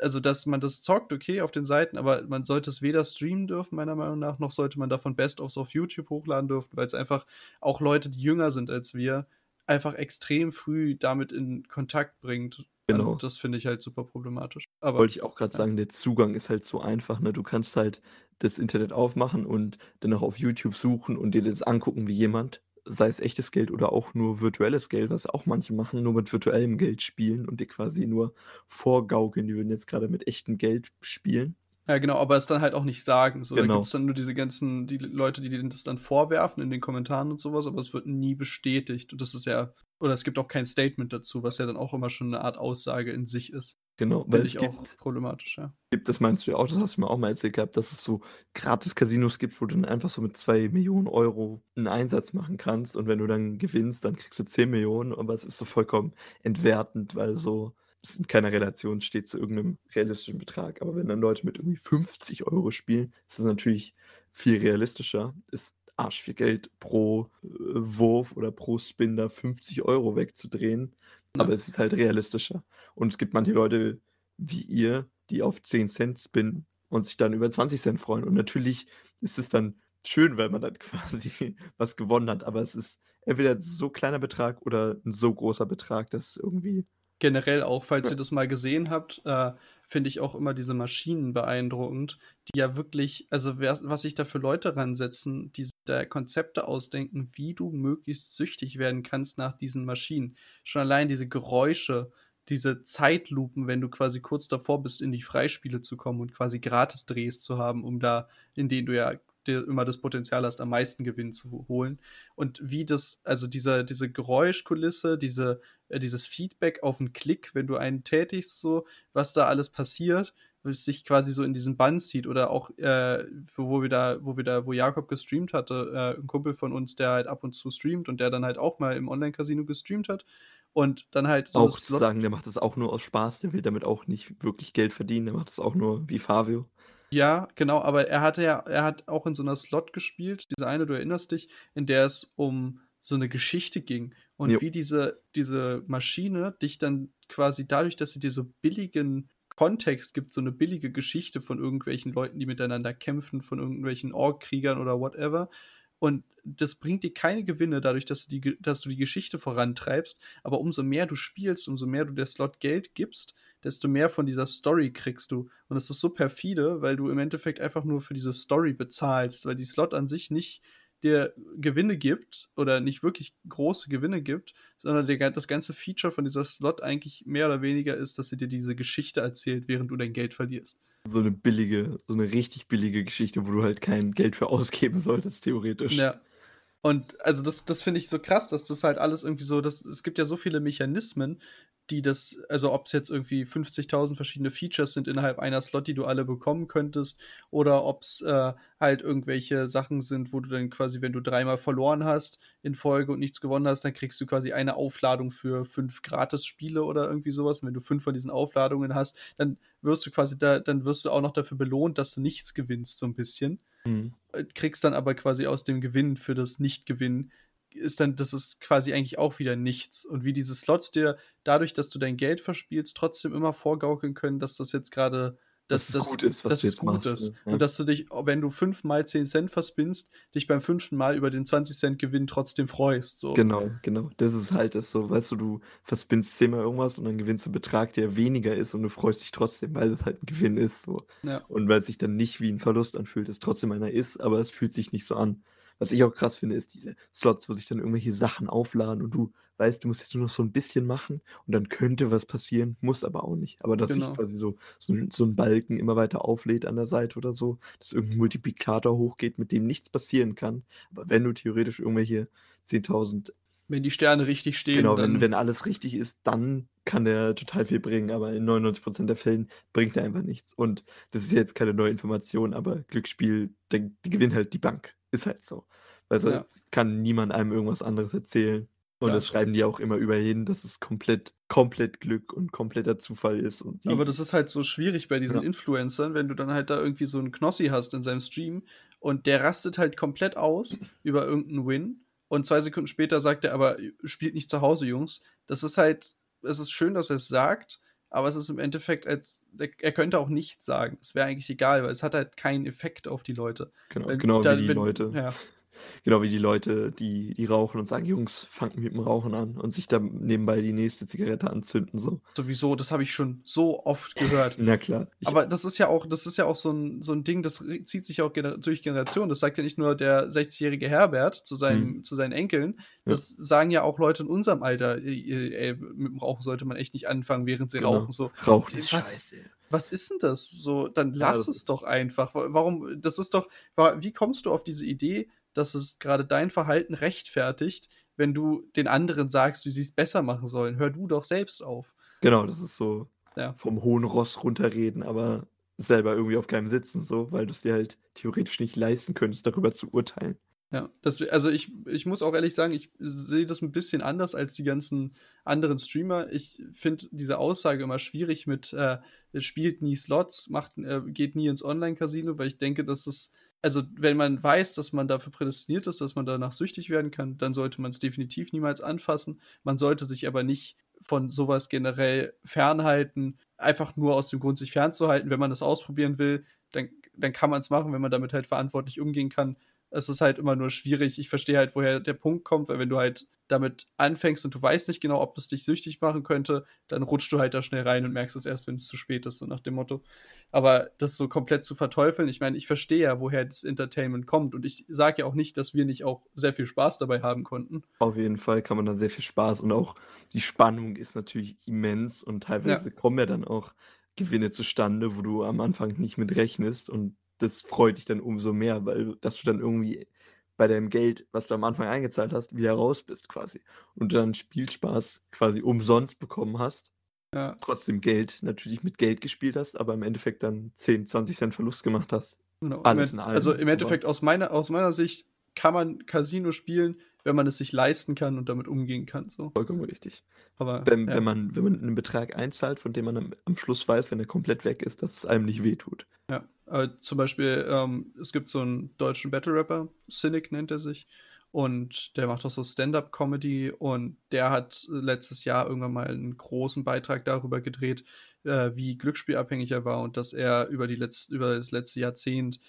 also, dass man das zockt, okay, auf den Seiten, aber man sollte es weder streamen dürfen, meiner Meinung nach, noch sollte man davon Best-ofs auf YouTube hochladen dürfen, weil es einfach auch Leute, die jünger sind als wir, einfach extrem früh damit in Kontakt bringt. Genau. Und das finde ich halt super problematisch. Aber Wollte ich auch grad ja. sagen, der Zugang ist halt so einfach, ne? Du kannst halt das Internet aufmachen und dann auch auf YouTube suchen und dir das angucken, wie jemand, sei es echtes Geld oder auch nur virtuelles Geld, was auch manche machen, nur mit virtuellem Geld spielen und dir quasi nur vorgaukeln, die würden jetzt grade mit echtem Geld spielen. Ja, genau, aber es dann halt auch nicht sagen. So, da Genau. gibt's dann nur diese ganzen die Leute, die dir das dann vorwerfen in den Kommentaren und so was, aber es wird nie bestätigt. Und das ist ja oder es gibt auch kein Statement dazu, was ja dann auch immer schon 'ne Art Aussage in sich ist. Genau, weil Finde es ich auch gibt problematisch, ja. gibt das meinst du ja auch, das hast du mir auch mal erzählt gehabt, dass es so Gratis-Casinos gibt, wo du dann einfach so mit 2.000.000 € 'n Einsatz machen kannst und wenn du dann gewinnst, dann kriegst du 10.000.000, aber es ist so vollkommen entwertend, weil so es in keiner Relation steht zu irgend 'nem realistischen Betrag. Aber wenn dann Leute mit irgendwie 50 € spielen, ist das natürlich viel realistischer. Ist arschviel Geld pro, äh, Wurf oder pro Spin da 50 € wegzudrehen, aber Ja. es ist halt realistischer. Und es gibt manche Leute wie ihr, die auf 10 C spinnen und sich dann über 20 C freuen. Und natürlich ist es dann schön, weil man dann quasi was gewonnen hat, aber es ist entweder so kleiner Betrag oder 'n so großer Betrag, dass es irgendwie Generell auch, falls Ja. ihr das mal gesehen habt, äh, finde ich auch immer diese Maschinen beeindruckend, die ja wirklich also, was sich da für Leute ransetzen, die da Konzepte ausdenken, wie du möglichst süchtig werden kannst nach diesen Maschinen. Schon allein diese Geräusche, diese Zeitlupen, wenn du quasi kurz davor bist, in die Freispiele zu kommen und quasi Gratisdrehs zu haben, um da in denen du ja dir immer das Potenzial hast, am meisten Gewinn zu holen. Und wie das also, dieser diese Geräuschkulisse, diese äh, dieses Feedback auf 'n Klick, wenn du einen tätigst so, was da alles passiert, es sich quasi so in diesen Bann zieht oder auch, äh, wo wir da wo wir da wo Jakob gestreamt hatte, äh, 'n Kumpel von uns, der halt ab und zu streamt und der dann halt auch mal im Online-Casino gestreamt hat und dann halt so Auch zu sagen, der macht das auch nur aus Spaß, der will damit auch nicht wirklich Geld verdienen, der macht das auch nur wie Fabio. Ja, genau, aber er hatte ja er hat auch in so 'ner Slot gespielt, diese eine, du erinnerst dich, in der es um so 'ne Geschichte ging und Jo. wie diese diese Maschine dich dann quasi dadurch, dass sie dir so billigen Kontext gibt, so 'ne billige Geschichte von irgendwelchen Leuten, die miteinander kämpfen, von irgendwelchen Orkkriegern oder whatever. Und das bringt dir keine Gewinne dadurch, dass du die dass du die Geschichte vorantreibst, aber umso mehr du spielst, umso mehr du der Slot Geld gibst, desto mehr von dieser Story kriegst du. Und das ist so perfide, weil du im Endeffekt einfach nur für diese Story bezahlst, weil die Slot an sich nicht dir Gewinne gibt oder nicht wirklich große Gewinne gibt, sondern der das ganze Feature von dieser Slot eigentlich mehr oder weniger ist, dass sie dir diese Geschichte erzählt, während du dein Geld verlierst. So 'ne billige so 'ne richtig billige Geschichte, wo du halt kein Geld für ausgeben solltest, theoretisch. Ja. Und also, das das finde ich so krass, dass das halt alles irgendwie so das es gibt ja so viele Mechanismen, die das also, ob's jetzt irgendwie 50.000 verschiedene Features sind innerhalb einer Slot, die du alle bekommen könntest, oder ob's, äh, halt irgendwelche Sachen sind, wo du dann quasi, wenn du dreimal verloren hast in Folge und nichts gewonnen hast, dann kriegst du quasi eine Aufladung für 5 Gratisspiele oder irgendwie so was. Und wenn du 5 von diesen Aufladungen hast, dann wirst du quasi da dann wirst du auch noch dafür belohnt, dass du nichts gewinnst so 'n bisschen. Mhm. Kriegst dann aber quasi aus dem Gewinn für das Nicht-Gewinnen ist dann das ist quasi eigentlich auch wieder nichts. Und wie diese Slots dir dadurch, dass du dein Geld verspielst, trotzdem immer vorgaukeln können, dass das jetzt grade dass es das gut ist, was du es jetzt gut machst, ist. Ja. Und dass du dich, wenn du 5 mal 10 C verspinnst, dich beim 5. Mal über den 20 C Gewinn trotzdem freust, so. Genau, genau. Das ist halt das so, weißt du, du verspinnst 10 mal irgendwas und dann gewinnst du 'n Betrag, der weniger ist und du freust dich trotzdem, weil es halt 'n Gewinn ist so. Ja. Und weil's sich dann nicht wie 'n Verlust anfühlt, es trotzdem einer ist, aber es fühlt sich nicht so an. Was ich auch krass finde, ist diese Slots, wo sich dann irgendwelche Sachen aufladen und du weißt, du musst jetzt nur noch so 'n bisschen machen und dann könnte was passieren, muss aber auch nicht. Aber dass sich Genau. quasi so so so 'n Balken immer weiter auflädt an der Seite oder so, dass irgend 'n Multiplikator hochgeht, mit dem nichts passieren kann. Aber wenn du theoretisch irgendwelche 10.000 Wenn die Sterne richtig stehen, Genau, wenn wenn alles richtig ist, dann kann der total viel bringen, aber in 99% der Fällen bringt er einfach nichts. Und das ist jetzt keine neue Information, aber Glücksspiel, der die gewinnen halt die Bank. Ist halt so. Also, Ja. kann niemand einem irgendwas anderes erzählen. Und Ja. das schreiben die auch immer überall hin, dass es komplett komplett Glück und kompletter Zufall ist Aber das ist halt so schwierig bei diesen Ja. Influencern, wenn du dann halt da irgendwie so 'n Knossi hast in seinem Stream und der rastet halt komplett aus über irgend 'n Win und 2 Sekunden später sagt er aber: „Spielt nicht zu Hause, Jungs.“ Das ist halt es ist schön, dass er's sagt, aber es ist im Endeffekt als er könnte auch nichts sagen. Es wäre eigentlich egal, weil es hat halt keinen Effekt auf die Leute. Genau, Weil genau da wie die wenn Leute ja. Genau wie die Leute, die die rauchen und sagen: „Jungs, fangt mit dem Rauchen an“ und sich dann nebenbei die nächste Zigarette anzünden so. Sowieso, das habe ich schon so oft gehört. Na klar, Aber das ist ja auch das ist ja auch so 'n so 'n Ding, das zieht sich auch gener durch Generationen. Das sagt ja nicht nur der 60-jährige Herbert zu seinem Mhm. zu seinen Enkeln. Ja. Das sagen ja auch Leute in unserem Alter: „Ey ey, mit dem Rauchen sollte man echt nicht anfangen, während sie Genau. rauchen“, so. Rauchen ist Was scheiße. was ist denn das? So, dann Ja, lass das es doch einfach. Wa warum das ist doch wie kommst du auf diese Idee, dass es grade dein Verhalten rechtfertigt, wenn du den anderen sagst, wie sie's besser machen sollen? Hör du doch selbst auf. Genau, das ist so Ja. vom hohen Ross runterreden, aber selber irgendwie auf keinem sitzen so, weil du's dir halt theoretisch nicht leisten könntest, darüber zu urteilen. Ja, das also, ich ich muss auch ehrlich sagen, ich sehe das 'n bisschen anders als die ganzen anderen Streamer. Ich finde diese Aussage immer schwierig mit, äh, spielt nie Slots, macht äh, geht nie ins Online-Casino, weil ich denke, dass es also, wenn man weiß, dass man dafür prädestiniert ist, dass man danach süchtig werden kann, dann sollte man's definitiv niemals anfassen. Man sollte sich aber nicht von so was generell fernhalten, einfach nur aus dem Grund, sich fernzuhalten. Wenn man das ausprobieren will, dann dann kann man's machen, wenn man damit halt verantwortlich umgehen kann. Es ist halt immer nur schwierig. Ich verstehe halt, woher der Punkt kommt, weil wenn du halt damit anfängst und du weißt nicht genau, ob das dich süchtig machen könnte, dann rutschst du halt da schnell rein und merkst es erst, wenn's zu spät ist, so nach dem Motto. Aber das so komplett zu verteufeln ich meine, ich verstehe ja, woher das Entertainment kommt und ich sage ja auch nicht, dass wir nicht auch sehr viel Spaß dabei haben konnten. Auf jeden Fall kann man da sehr viel Spaß und auch die Spannung ist natürlich immens und teilweise kommen ja dann auch Gewinne zustande, wo du am Anfang nicht mit rechnest und das freut dich dann umso mehr, weil dass du dann irgendwie bei deinem Geld, was du am Anfang eingezahlt hast, wieder raus bist quasi und du dann Spielspaß quasi umsonst bekommen hast. Ja. Trotzdem Geld natürlich mit Geld gespielt hast, aber im Endeffekt dann 10, 20 Cent Verlust gemacht hast. Genau. Alles Im in also, allem, im aber Endeffekt aus meiner aus meiner Sicht kann man Casino spielen, wenn man es sich leisten kann und damit umgehen kann, so. Vollkommen richtig. Aber Wenn ja. wenn man wenn man 'nen Betrag einzahlt, von dem man am am Schluss weiß, wenn er komplett weg ist, dass es einem nicht wehtut. Ja, äh, zum Beispiel, ähm, es gibt so 'n deutschen Battle-Rapper, Cynic nennt er sich, und der macht auch so Stand-up-Comedy und der hat letztes Jahr irgendwann mal 'n großen Beitrag darüber gedreht, äh, wie glücksspielabhängig er war und dass er über die letz über das letzte Jahrzehnt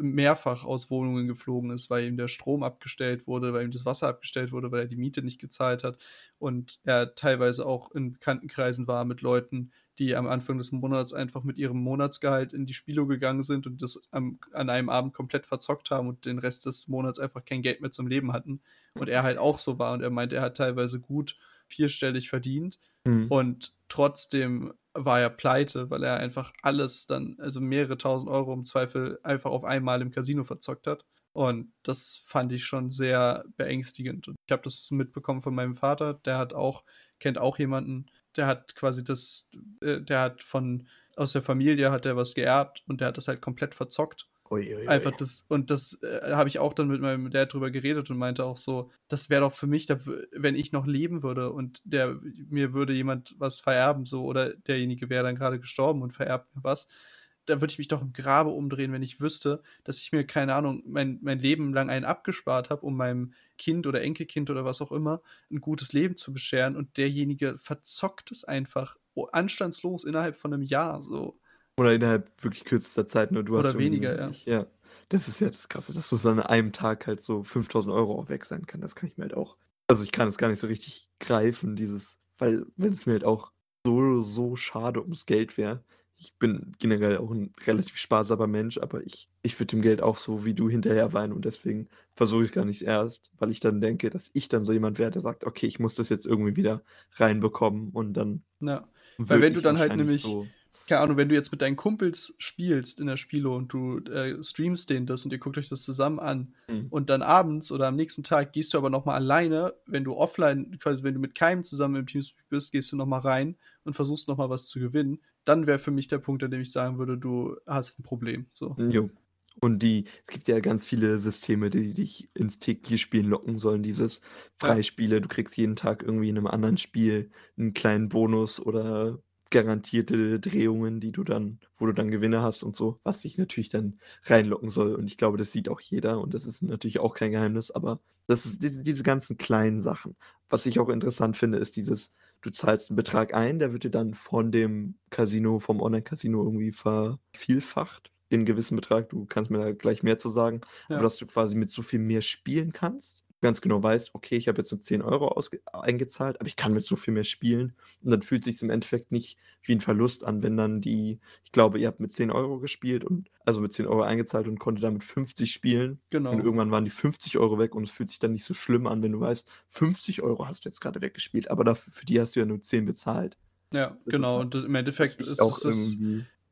mehrfach aus Wohnungen geflogen ist, weil ihm der Strom abgestellt wurde, weil ihm das Wasser abgestellt wurde, weil er die Miete nicht gezahlt hat und er teilweise auch in Bekanntenkreisen war mit Leuten, die am Anfang des Monats einfach mit ihrem Monatsgehalt in die Spielo gegangen sind und das am an einem Abend komplett verzockt haben und den Rest des Monats einfach kein Geld mehr zum Leben hatten. Und er halt auch so war und er meinte, er hat teilweise gut vierstellig verdient Mhm. und trotzdem war er pleite, weil er einfach alles dann also, mehrere Tausend Euro im Zweifel einfach auf einmal im Casino verzockt hat. Und das fand ich schon sehr beängstigend. Und ich habe das mitbekommen von meinem Vater, der hat auch kennt auch jemanden, der hat quasi das äh, der hat von aus der Familie hat der was geerbt und der hat das halt komplett verzockt. Ui, ui, Einfach das und das, äh, habe ich auch dann mit meinem Dad drüber geredet und meinte auch so: „Das wäre doch für mich, da wenn ich noch leben würde und der mir würde jemand was vererben so oder derjenige wäre dann grade gestorben und vererbt mir was, da würde ich mich doch im Grabe umdrehen, wenn ich wüsste, dass ich mir, keine Ahnung, mein mein Leben lang einen abgespart habe, um meinem Kind oder Enkelkind oder was auch immer 'n gutes Leben zu bescheren und derjenige verzockt es einfach o anstandslos innerhalb von 'nem Jahr so.“ Oder innerhalb wirklich kürzester Zeit, ne? Du hast Oder irgendwie, weniger, ja. ich ja. Das ist ja das Krasse, dass das an einem Tag halt so 5.000 € auch weg sein kann. Das kann ich mir halt auch also, ich kann es gar nicht so richtig greifen, dieses weil wenn es mir halt auch so, so schade ums Geld wäre. Ich bin generell auch 'n relativ sparsamer Mensch, aber ich ich würde dem Geld auch so wie du hinterher weinen und deswegen versuche ich's gar nicht erst, weil ich dann denke, dass ich dann so jemand wäre, der sagt: „Okay, ich muss das jetzt irgendwie wieder reinbekommen“ und dann Ja, weil wenn du ich dann halt nämlich so keine Ahnung, wenn du jetzt mit deinen Kumpels spielst in der Spielo und du äh, streamst denen das und ihr guckt euch das zusammen an Mhm. und dann abends oder am nächsten Tag gehst du aber noch mal alleine, wenn du offline, quasi wenn du mit keinem zusammen im Teamspeak bist, gehst du noch mal rein und versuchst noch mal was zu gewinnen, dann wäre für mich der Punkt, an dem ich sagen würde, du hast ein Problem, so. Jo. Und die es gibt ja ganz viele Systeme, die dich ins tägliche Spielen locken sollen. Dieses Ja. Freispiele, du kriegst jeden Tag irgendwie in 'nem anderen Spiel 'n kleinen Bonus oder garantierte Drehungen, die du dann wo du dann Gewinne hast und so, was dich natürlich dann reinlocken soll. Und ich glaube, das sieht auch jeder und das ist natürlich auch kein Geheimnis, aber das ist diese diese ganzen kleinen Sachen. Was ich auch interessant finde, ist dieses, du zahlst 'n Betrag ein, der wird dir dann von dem Casino vom Online-Casino irgendwie vervielfacht in gewissen Betrag. Du kannst mir da gleich mehr zu sagen, aber Ja. dass du quasi mit so viel mehr spielen kannst, ganz genau weißt: „Okay, ich habe jetzt nur 10 € ausge eingezahlt, aber ich kann mit so viel mehr spielen.“ Und dann fühlt sich's im Endeffekt nicht wie 'n Verlust an, wenn dann die ich glaube, ihr habt mit 10 € gespielt und also mit 10 € eingezahlt und konntet damit 50 spielen. Und Genau. irgendwann waren die 50 € weg und es fühlt sich dann nicht so schlimm an, wenn du weißt, 50 € hast du jetzt grade weggespielt, aber daf für die hast du ja nur 10 bezahlt. Ja, Das ist genau. halt Und im Endeffekt ist auch es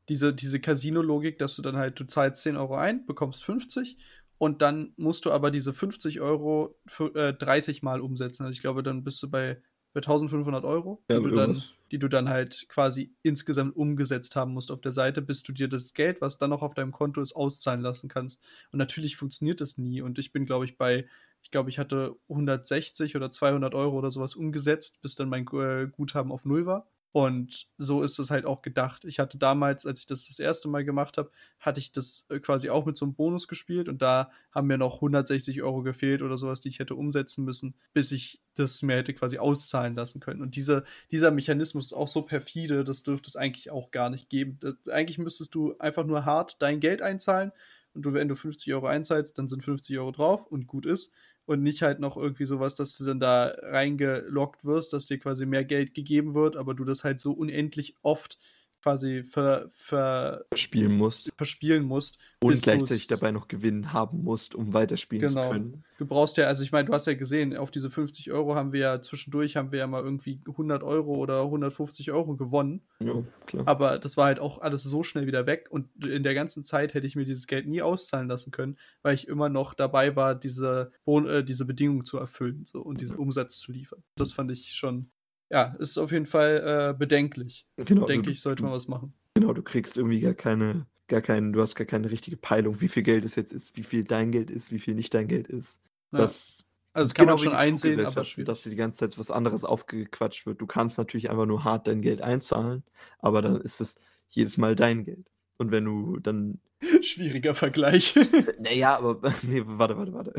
diese diese Casino-Logik, dass du dann halt du zahlst 10 € ein, bekommst 50 und dann musst du aber diese 50 € für äh, 30 Mal umsetzen. Also, ich glaube, dann bist du bei bei 1.500 €, Ja, die du dann die du dann halt quasi insgesamt umgesetzt haben musst auf der Seite, bis du dir das Geld, was dann noch auf deinem Konto ist, auszahlen lassen kannst. Und natürlich funktioniert das nie. Und ich bin, glaube ich, bei ich glaube, ich hatte 160 oder 200 € oder so was umgesetzt, bis dann mein äh, Guthaben auf null war. Und so ist es halt auch gedacht. Ich hatte damals, als ich das das 1. Mal gemacht habe, hatte ich das, äh, quasi auch mit so 'nem Bonus gespielt und da haben mir noch 160 € gefehlt oder so was, die ich hätte umsetzen müssen, bis ich das mir hätte quasi auszahlen lassen können. Und diese dieser Mechanismus ist auch so perfide, das dürfte es eigentlich auch gar nicht geben. D eigentlich müsstest du einfach nur hart dein Geld einzahlen und du wenn du 50 € einzahlst, dann sind 50 € drauf und gut ist. Und nicht halt noch irgendwie so was, dass du dann da reingeloggt wirst, dass dir quasi mehr Geld gegeben wird, aber du das halt so unendlich oft quasi ver ver Spielen musst. verspielen musst, Und gleichzeitig dabei noch Gewinn haben musst, um weiterspielen zu Genau. können. Du brauchst ja also, ich meine, du hast ja gesehen, auf diese 50 € haben wir ja zwischendurch haben wir ja mal irgendwie 100 € oder 150 € gewonnen. Ja, klar. Aber das war halt auch alles so schnell wieder weg und in der ganzen Zeit hätte ich mir dieses Geld nie auszahlen lassen können, weil ich immer noch dabei war, diese äh, diese Bedingungen zu erfüllen so und diesen Ja. Umsatz zu liefern. Das fand ich schon ja, ist auf jeden Fall, äh, bedenklich. Genau, Denke du ich, sollte man was machen. genau, du kriegst irgendwie gar keine gar keinen du hast gar keine richtige Peilung, wie viel Geld es jetzt ist, wie viel dein Geld ist, wie viel nicht dein Geld ist. Ja. Das Also, das kann man genau wie schon einsehen, aber schwierig. dass dir die ganze Zeit was anderes aufgequatscht wird. Du kannst natürlich einfach nur hart dein Geld einzahlen, aber dann ist es jedes Mal dein Geld. Und wenn du dann Schwieriger Vergleich. na ja, aber ne, warte, warte, warte.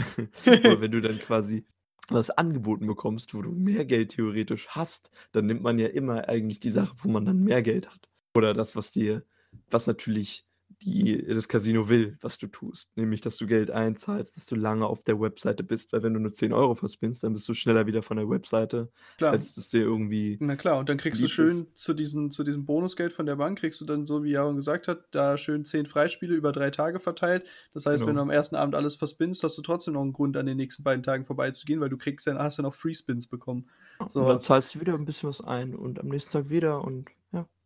Aber wenn du dann quasi was angeboten bekommst, wo du mehr Geld theoretisch hast, dann nimmt man ja immer eigentlich die Sache, wo man dann mehr Geld hat. Oder das, was dir was natürlich die das Casino will, was du tust, nämlich, dass du Geld einzahlst, dass du lange auf der Webseite bist, weil wenn du nur 10 € verspinnst, dann bist du schneller wieder von der Webseite, Klar. als das dir irgendwie Na klar, und dann kriegst du ist. schön zu diesen zu diesem Bonusgeld von der Bank kriegst du dann, so wie Jaron gesagt hat, da schön 10 Freispiele über 3 Tage verteilt. Das heißt, wenn du Genau. am ersten Abend alles verspinnst, hast du trotzdem noch 'n Grund, an den nächsten beiden Tagen vorbeizugehen, weil du kriegst ja hast ja noch Free Spins bekommen. und dann So. zahlst du wieder 'n bisschen was ein und am nächsten Tag wieder und.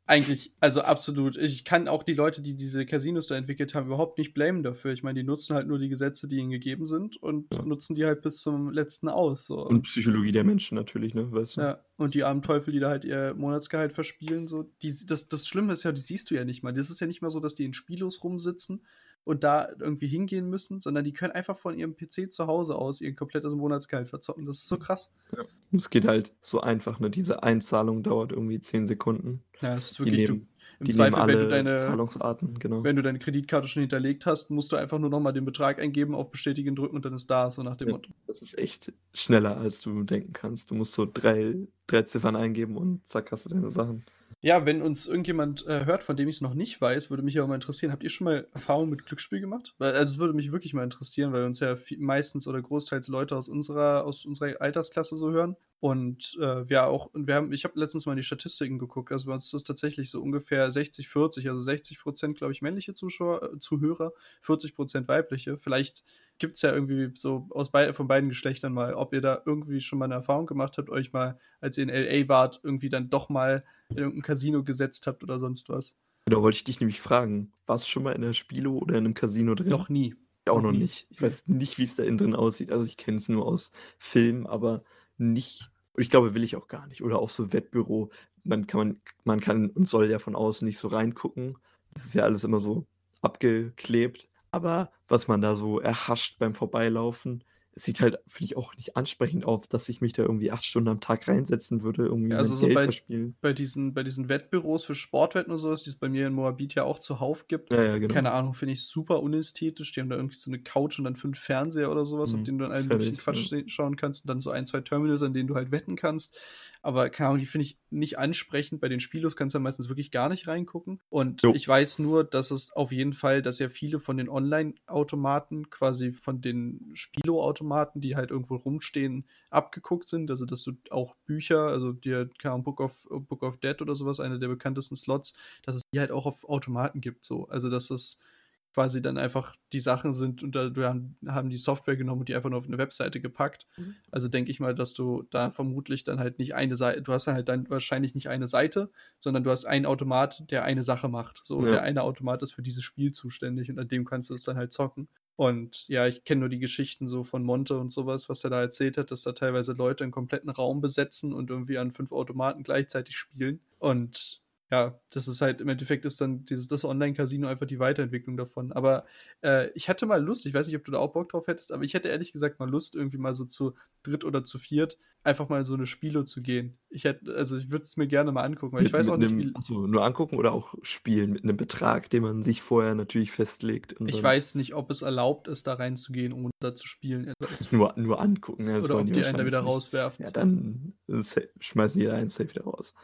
Eigentlich also, absolut. Ich kann auch die Leute, die diese Casinos da entwickelt haben, überhaupt nicht blamen dafür. Ich meine, die nutzen halt nur die Gesetze, die ihnen gegeben sind und Ja. nutzen die halt bis zum Letzten aus, so. Und Psychologie der Menschen natürlich, ne, weißt du? Ja, und die armen Teufel, die da halt ihr Monatsgehalt verspielen, so, die das das Schlimme ist ja, die siehst du ja nicht mal. Das ist ja nicht mal so, dass die in Spielos rumsitzen und da irgendwie hingehen müssen, sondern die können einfach von ihrem PC zu Hause aus ihr komplettes Monatsgehalt verzocken. Das ist so krass. Ja. Es geht halt so einfach, ne? Diese Einzahlung dauert irgendwie 10 Sekunden. Ja, es ist wirklich du nehmen im die nehmen Zweifel, wenn du deine Zahlungsarten, genau. wenn du deine Kreditkarte schon hinterlegt hast, musst du einfach nur noch mal den Betrag eingeben, auf Bestätigen drücken und dann ist da, so nach dem Ja, Motto. das ist echt schneller, als du denken kannst. Du musst so 3 3 Ziffern eingeben und zack, hast du deine Sachen. Ja, wenn uns irgendjemand, äh, hört, von dem ich's noch nicht weiß, würde mich ja auch mal interessieren. Habt ihr schon mal Erfahrungen mit Glücksspiel gemacht? Weil also, es würde mich wirklich mal interessieren, weil uns ja meistens oder großteils Leute aus unserer aus unserer Altersklasse so hören. Und, äh, wir auch und wir haben ich habe letztens mal in die Statistiken geguckt. Also, bei uns ist das tatsächlich so ungefähr 60, 40, also 60% glaube ich, männliche Zuschauer äh, Zuhörer, 40% weibliche. Vielleicht gibt's ja irgendwie so aus bei von beiden Geschlechtern mal, ob ihr da irgendwie schon mal 'ne Erfahrung gemacht habt, euch mal, als ihr in LA wart, irgendwie dann doch mal in irgend 'n Casino gesetzt habt oder sonst was. Genau, wollte ich dich nämlich fragen. Warst du schon mal in 'ner Spielo oder in 'nem Casino drin? Noch nie. Ich auch Noch nie. nicht. Ich weiß nicht, wie's da innen drin aussieht. Also, ich kenne es nur aus Filmen, aber nicht und ich glaube, will ich auch gar nicht. Oder auch so Wettbüro. Man kann man man kann und soll ja von außen nicht so reingucken. Das ist ja alles immer so abgeklebt. Aber was man da so erhascht beim Vorbeilaufen, sieht halt, finde ich, auch nicht ansprechend aus, dass ich mich da irgendwie 8 Stunden am Tag reinsetzen würde, irgendwie Ja, also so Geld bei verspielen. bei diesen bei diesen Wettbüros für Sportwetten und so was, die es bei mir in Moabit ja auch zuhauf gibt. Ja, ja, genau. Keine Ahnung, finde ich super unästhetisch. Die haben da irgendwie so 'ne Couch und dann 5 Fernseher oder so was, auf Mhm, denen du dann allen möglichen Quatsch schauen kannst und dann so 1, 2 Terminals, an denen du halt wetten kannst. Aber keine Ahnung, die finde ich nicht ansprechend. Bei den Spielos kannst du ja meistens wirklich gar nicht reingucken. Und Jo. ich weiß nur, dass es auf jeden Fall dass ja viele von den Online-Automaten quasi von den Spielo-Automaten, die halt irgendwo rumstehen, abgeguckt sind. Also, dass du auch Bücher, also dir Ahnung, Book of Book of Dead oder so was, einer der bekanntesten Slots, dass es die halt auch auf Automaten gibt so. Also, dass es quasi dann einfach die Sachen sind und da haben haben die Software genommen und die einfach nur auf 'ne Webseite gepackt. Mhm. Also, denke ich mal, dass du da vermutlich dann halt nicht eine Sei du hast dann halt dann wahrscheinlich nicht eine Seite, sondern du hast einen Automat, der eine Sache macht. So, Ja. der eine Automat ist für dieses Spiel zuständig und an dem kannst du es dann halt zocken. Und ja, ich kenne nur die Geschichten so von Monte und so was, er da erzählt hat, dass da teilweise Leute 'n kompletten Raum besetzen und irgendwie an 5 Automaten gleichzeitig spielen. Und ja, das ist halt im Endeffekt ist dann dieses das Online-Casino einfach die Weiterentwicklung davon. Aber, äh, ich hatte mal Lust, ich weiß nicht, ob du da auch Bock drauf hättest, aber ich hätte ehrlich gesagt mal Lust, irgendwie mal so zu dritt oder zu viert einfach mal so 'ne Spielo zu gehen. Ich hätte also, ich würde es mir gerne mal angucken, weil ich Mit weiß mit auch nicht, 'nem wie ach so, nur angucken oder auch spielen mit 'nem Betrag, den man sich vorher natürlich festlegt Ich weiß nicht, ob es erlaubt ist, da reinzugehen, ohne da zu spielen. Nur nur angucken, ja, Oder ob die einen da wieder nicht. rauswerfen. Ja, dann, äh, schmeißen die einen safe wieder raus.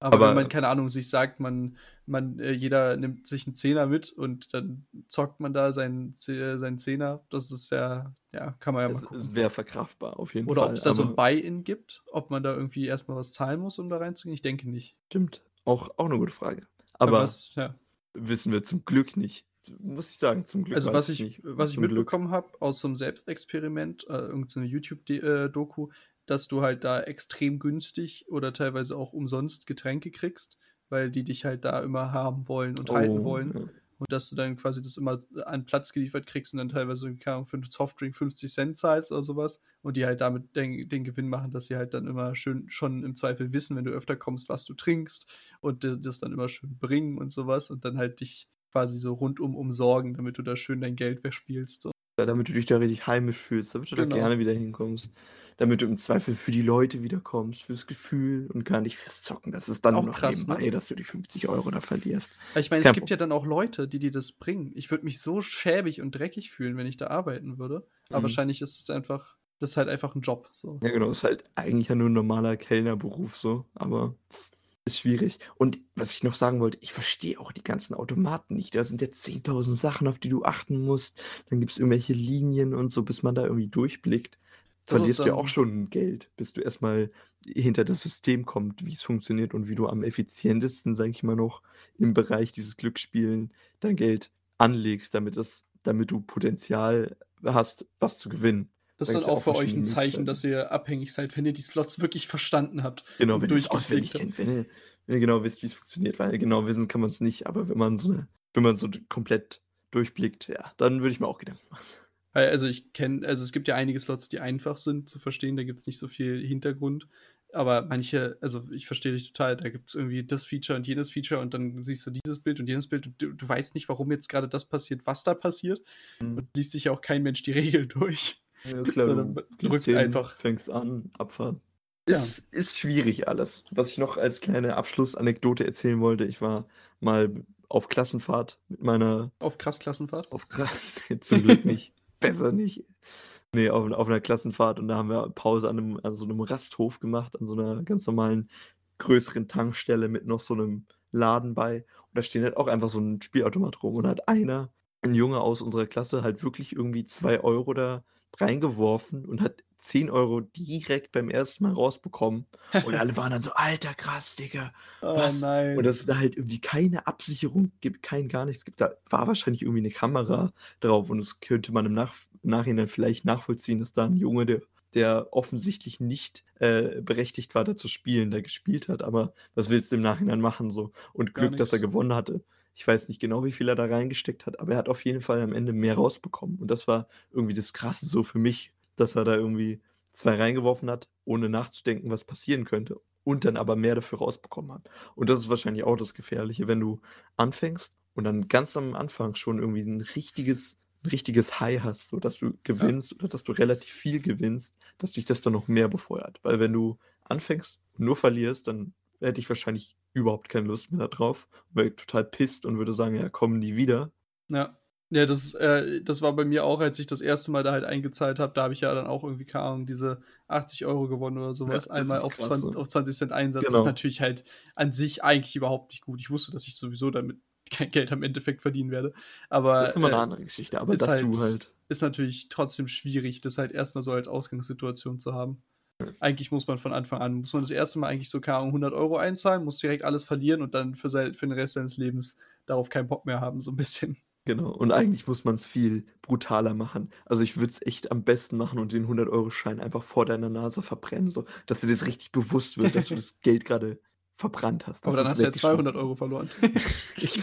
Aber wenn Aber man, keine Ahnung, sich sagt, man man äh, jeder nimmt sich 'n Zehner mit und dann zockt man da seinen Ze seinen Zehner, das ist ja ja, kann man ja mal Es gucken. es wäre verkraftbar auf jeden Oder Fall, ob's da so 'n aber Buy-in gibt, ob man da irgendwie erst mal was zahlen muss, um da reinzugehen? Ich denke nicht. Stimmt, auch auch 'ne gute Frage. Aber was ja. wissen wir zum Glück nicht. Muss ich sagen, zum Glück Also, was ich ich nicht. was ich mitbekommen habe aus so 'nem Selbstexperiment, äh, irgend so 'ne YouTube D äh, dass du halt da extrem günstig oder teilweise auch umsonst Getränke kriegst, weil die dich halt da immer haben wollen und halten Oh, wollen. ja. Und dass du dann quasi das immer an Platz geliefert kriegst und dann teilweise, keine Ahnung, für 'n Softdrink 50 zahlst oder so was. Und die halt damit den den Gewinn machen, dass sie halt dann immer schön schon im Zweifel wissen, wenn du öfter kommst, was du trinkst und das dann immer schön bringen und so was und dann halt dich quasi so rundum umsorgen, damit du da schön dein Geld verspielst, so. Ja, damit du dich da richtig heimisch fühlst, damit du da Genau. gerne wieder hinkommst. Damit du im Zweifel für die Leute wiederkommst, fürs Gefühl und gar nicht fürs Zocken. Das ist dann Auch noch krass, ne? nebenbei, dass du die 50 € da verlierst. Aber ich meine, es gibt ja dann auch Leute, die dir das bringen. Ich würde mich so schäbig und dreckig fühlen, wenn ich da arbeiten würde. Aber Mhm. wahrscheinlich ist es einfach das ist halt einfach 'n Job, so. Ja, genau, ist halt eigentlich ja nur 'n normaler Kellnerberuf so, aber ist schwierig. Und was ich noch sagen wollte, ich verstehe auch die ganzen Automaten nicht. Da sind ja 10.000 Sachen, auf die du achten musst. Dann gibt's irgendwelche Linien und so, bis man da irgendwie durchblickt. Das Verlierst du ja auch schon Geld, bis du erst mal hinter das System kommt, wie's funktioniert und wie du am effizientesten, sage ich mal noch, im Bereich dieses Glücksspielen dein Geld anlegst, damit das damit du Potenzial hast, was zu gewinnen. Das Da ist dann auch für euch 'n verschiedene Zeichen, dass ihr abhängig seid, wenn ihr die Slots wirklich verstanden habt Genau, wenn ihr's auswendig durchgeblickt habt. kennt, wenn ihr wenn ihr genau wisst, wie's funktioniert, weil genau wissen kann man's nicht, aber wenn man so 'ne wenn man so komplett durchblickt, ja, dann würde ich mir auch Gedanken machen. Also, ich kenne also, es gibt ja einige Slots, die einfach sind zu verstehen, da gibt's nicht so viel Hintergrund. Aber manche also, ich verstehe dich total, da gibt's irgendwie das Feature und jenes Feature und dann siehst du dieses Bild und jenes Bild und du du weißt nicht, warum jetzt grade das passiert, was da passiert Mhm. und liest sich ja auch kein Mensch die Regeln durch, Ja klar, sondern drückt hin, einfach. fängst an, Abfahrt. Ja. Ist ist schwierig alles. Was ich noch als kleine Abschlussanekdote erzählen wollte, ich war mal auf Klassenfahrt mit meiner Auf Krass-Klassenfahrt? auf Krass zum Glück nicht. Besser nicht. Ne, auf auf 'ner Klassenfahrt und da haben wir Pause an 'nem an so 'nem Rasthof gemacht, an so 'ner ganz normalen größeren Tankstelle mit noch so 'nem Laden bei. Und da stehen halt auch einfach so 'n Spielautomat rum und da hat einer 'n Junge aus unserer Klasse halt wirklich irgendwie 2 € da reingeworfen und hat 10 € direkt beim ersten Mal rausbekommen. Und alle waren dann so: „Alter, krass, Digga, Oh was?“ nein. Und dass es da halt irgendwie keine Absicherung gibt, kein gar nichts gibt. Da war wahrscheinlich irgendwie 'ne Kamera drauf und das könnte man im Nach Nachhinein vielleicht nachvollziehen, dass da 'n Junge, der der offensichtlich nicht, äh, berechtigt war, da zu spielen, da gespielt hat. Aber was willst du im Nachhinein machen so? Und Glück, dass er gewonnen hatte. Ich weiß nicht genau, wie viel er da reingesteckt hat, aber er hat auf jeden Fall am Ende mehr rausbekommen. Und das war irgendwie das Krasse so für mich, dass er da irgendwie 2 reingeworfen hat, ohne nachzudenken, was passieren könnte und dann aber mehr dafür rausbekommen hat. Und das ist wahrscheinlich auch das Gefährliche, wenn du anfängst und dann ganz am Anfang schon irgendwie 'n richtiges 'n richtiges High hast, so dass du Ja. gewinnst oder dass du relativ viel gewinnst, dass dich das dann noch mehr befeuert. Weil wenn du anfängst und nur verlierst, dann hätte ich wahrscheinlich überhaupt keine Lust mehr da drauf, wäre total pisst und würde sagen: „Ja, komm nie wieder.“ Ja. Ja, das äh, das war bei mir auch, als ich das erste Mal da halt eingezahlt habe, da habe ich ja dann auch irgendwie, keine Ahnung, diese 80 € gewonnen oder so Ja, das einmal auf krass, zwan so. auf 20 Einsatz. Das ist Genau. natürlich halt an sich eigentlich überhaupt nicht gut. Ich wusste, dass ich sowieso damit kein Geld am Endeffekt verdienen werde, Das aber, ist immer 'ne äh, andere Geschichte, aber dazu halt halt ist natürlich trotzdem schwierig, das halt erst mal so als Ausgangssituation zu haben. Eigentlich muss man von Anfang an muss man das erste Mal eigentlich so, Ahnung, 100 € einzahlen, muss direkt alles verlieren und dann für sei für den Rest seines Lebens darauf keinen Bock mehr haben, so 'n bisschen. Genau. Und eigentlich muss man's viel brutaler machen. Also, ich würde es echt am besten machen und den 100-Euro-Schein einfach vor deiner Nase verbrennen, so, dass dir das richtig bewusst wird, dass du das Geld grade verbrannt hast, Aber dann hast du ja 200 weggeschmissen € verloren. Ich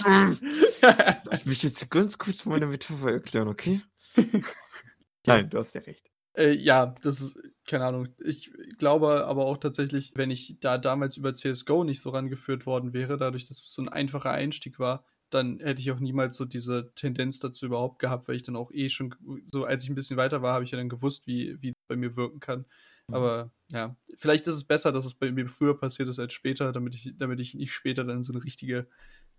Lass mich jetzt ganz kurz meine Metapher erklären, okay? Nein, du hast ja recht. Äh, ja, das ist keine Ahnung. Ich glaube aber auch tatsächlich, wenn ich da damals über CS:GO nicht so rangeführt worden wäre, dadurch, dass es so 'n einfacher Einstieg war, dann hätte ich auch niemals so diese Tendenz dazu überhaupt gehabt, weil ich dann auch eh schon so als ich 'n bisschen weiter war, habe ich ja dann gewusst, wie wie bei mir wirken kann. Mhm. Aber ja, vielleicht ist es besser, dass es bei mir früher passiert ist als später, damit ich damit ich nicht später dann so 'ne richtige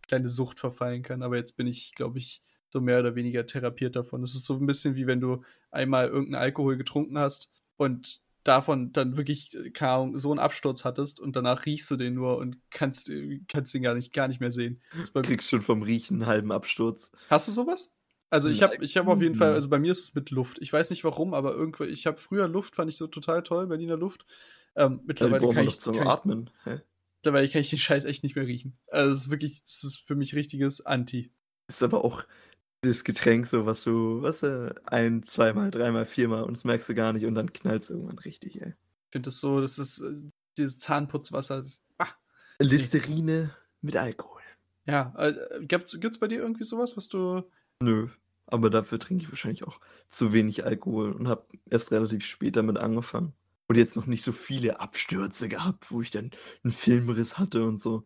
kleine Sucht verfallen kann. Aber jetzt bin ich, glaube ich, so mehr oder weniger therapiert davon. Das ist so 'n bisschen wie wenn du einmal irgend 'n Alkohol getrunken hast und davon dann wirklich, äh, Ahnung, so 'n Absturz hattest und danach riechst du den nur und kannst äh, kannst den gar nicht gar nicht mehr sehen. Kriegst schon vom Riechen 'n halben Absturz. Hast du so was? Also, ich habe ich habe auf jeden Fall Mhm. also, bei mir ist es mit Luft. Ich weiß nicht warum, aber irgendw ich habe früher Luft fand ich so total toll, Berliner Luft. Ähm, Ja, mittlerweile braucht kann ich kann ich Atmen. Hä? mittlerweile kann ich den Scheiß echt nicht mehr riechen. Also, es ist wirklich das ist für mich richtiges Anti. Ist aber auch das Getränk so, was du weißt du, ein zweimal, dreimal, viermal und das merkst du gar nicht und dann knallt's irgendwann richtig, ey. Ich finde das so das ist, äh dieses Zahnputzwasser, das ah, ne. Listerine mit Alkohol. Ja, äh, gibt's gibt's bei dir irgendwie so was, was du Nö, aber dafür trinke ich wahrscheinlich auch zu wenig Alkohol und habe erst relativ spät damit angefangen. Und jetzt noch nicht so viele Abstürze gehabt, wo ich dann 'n Filmriss hatte und so.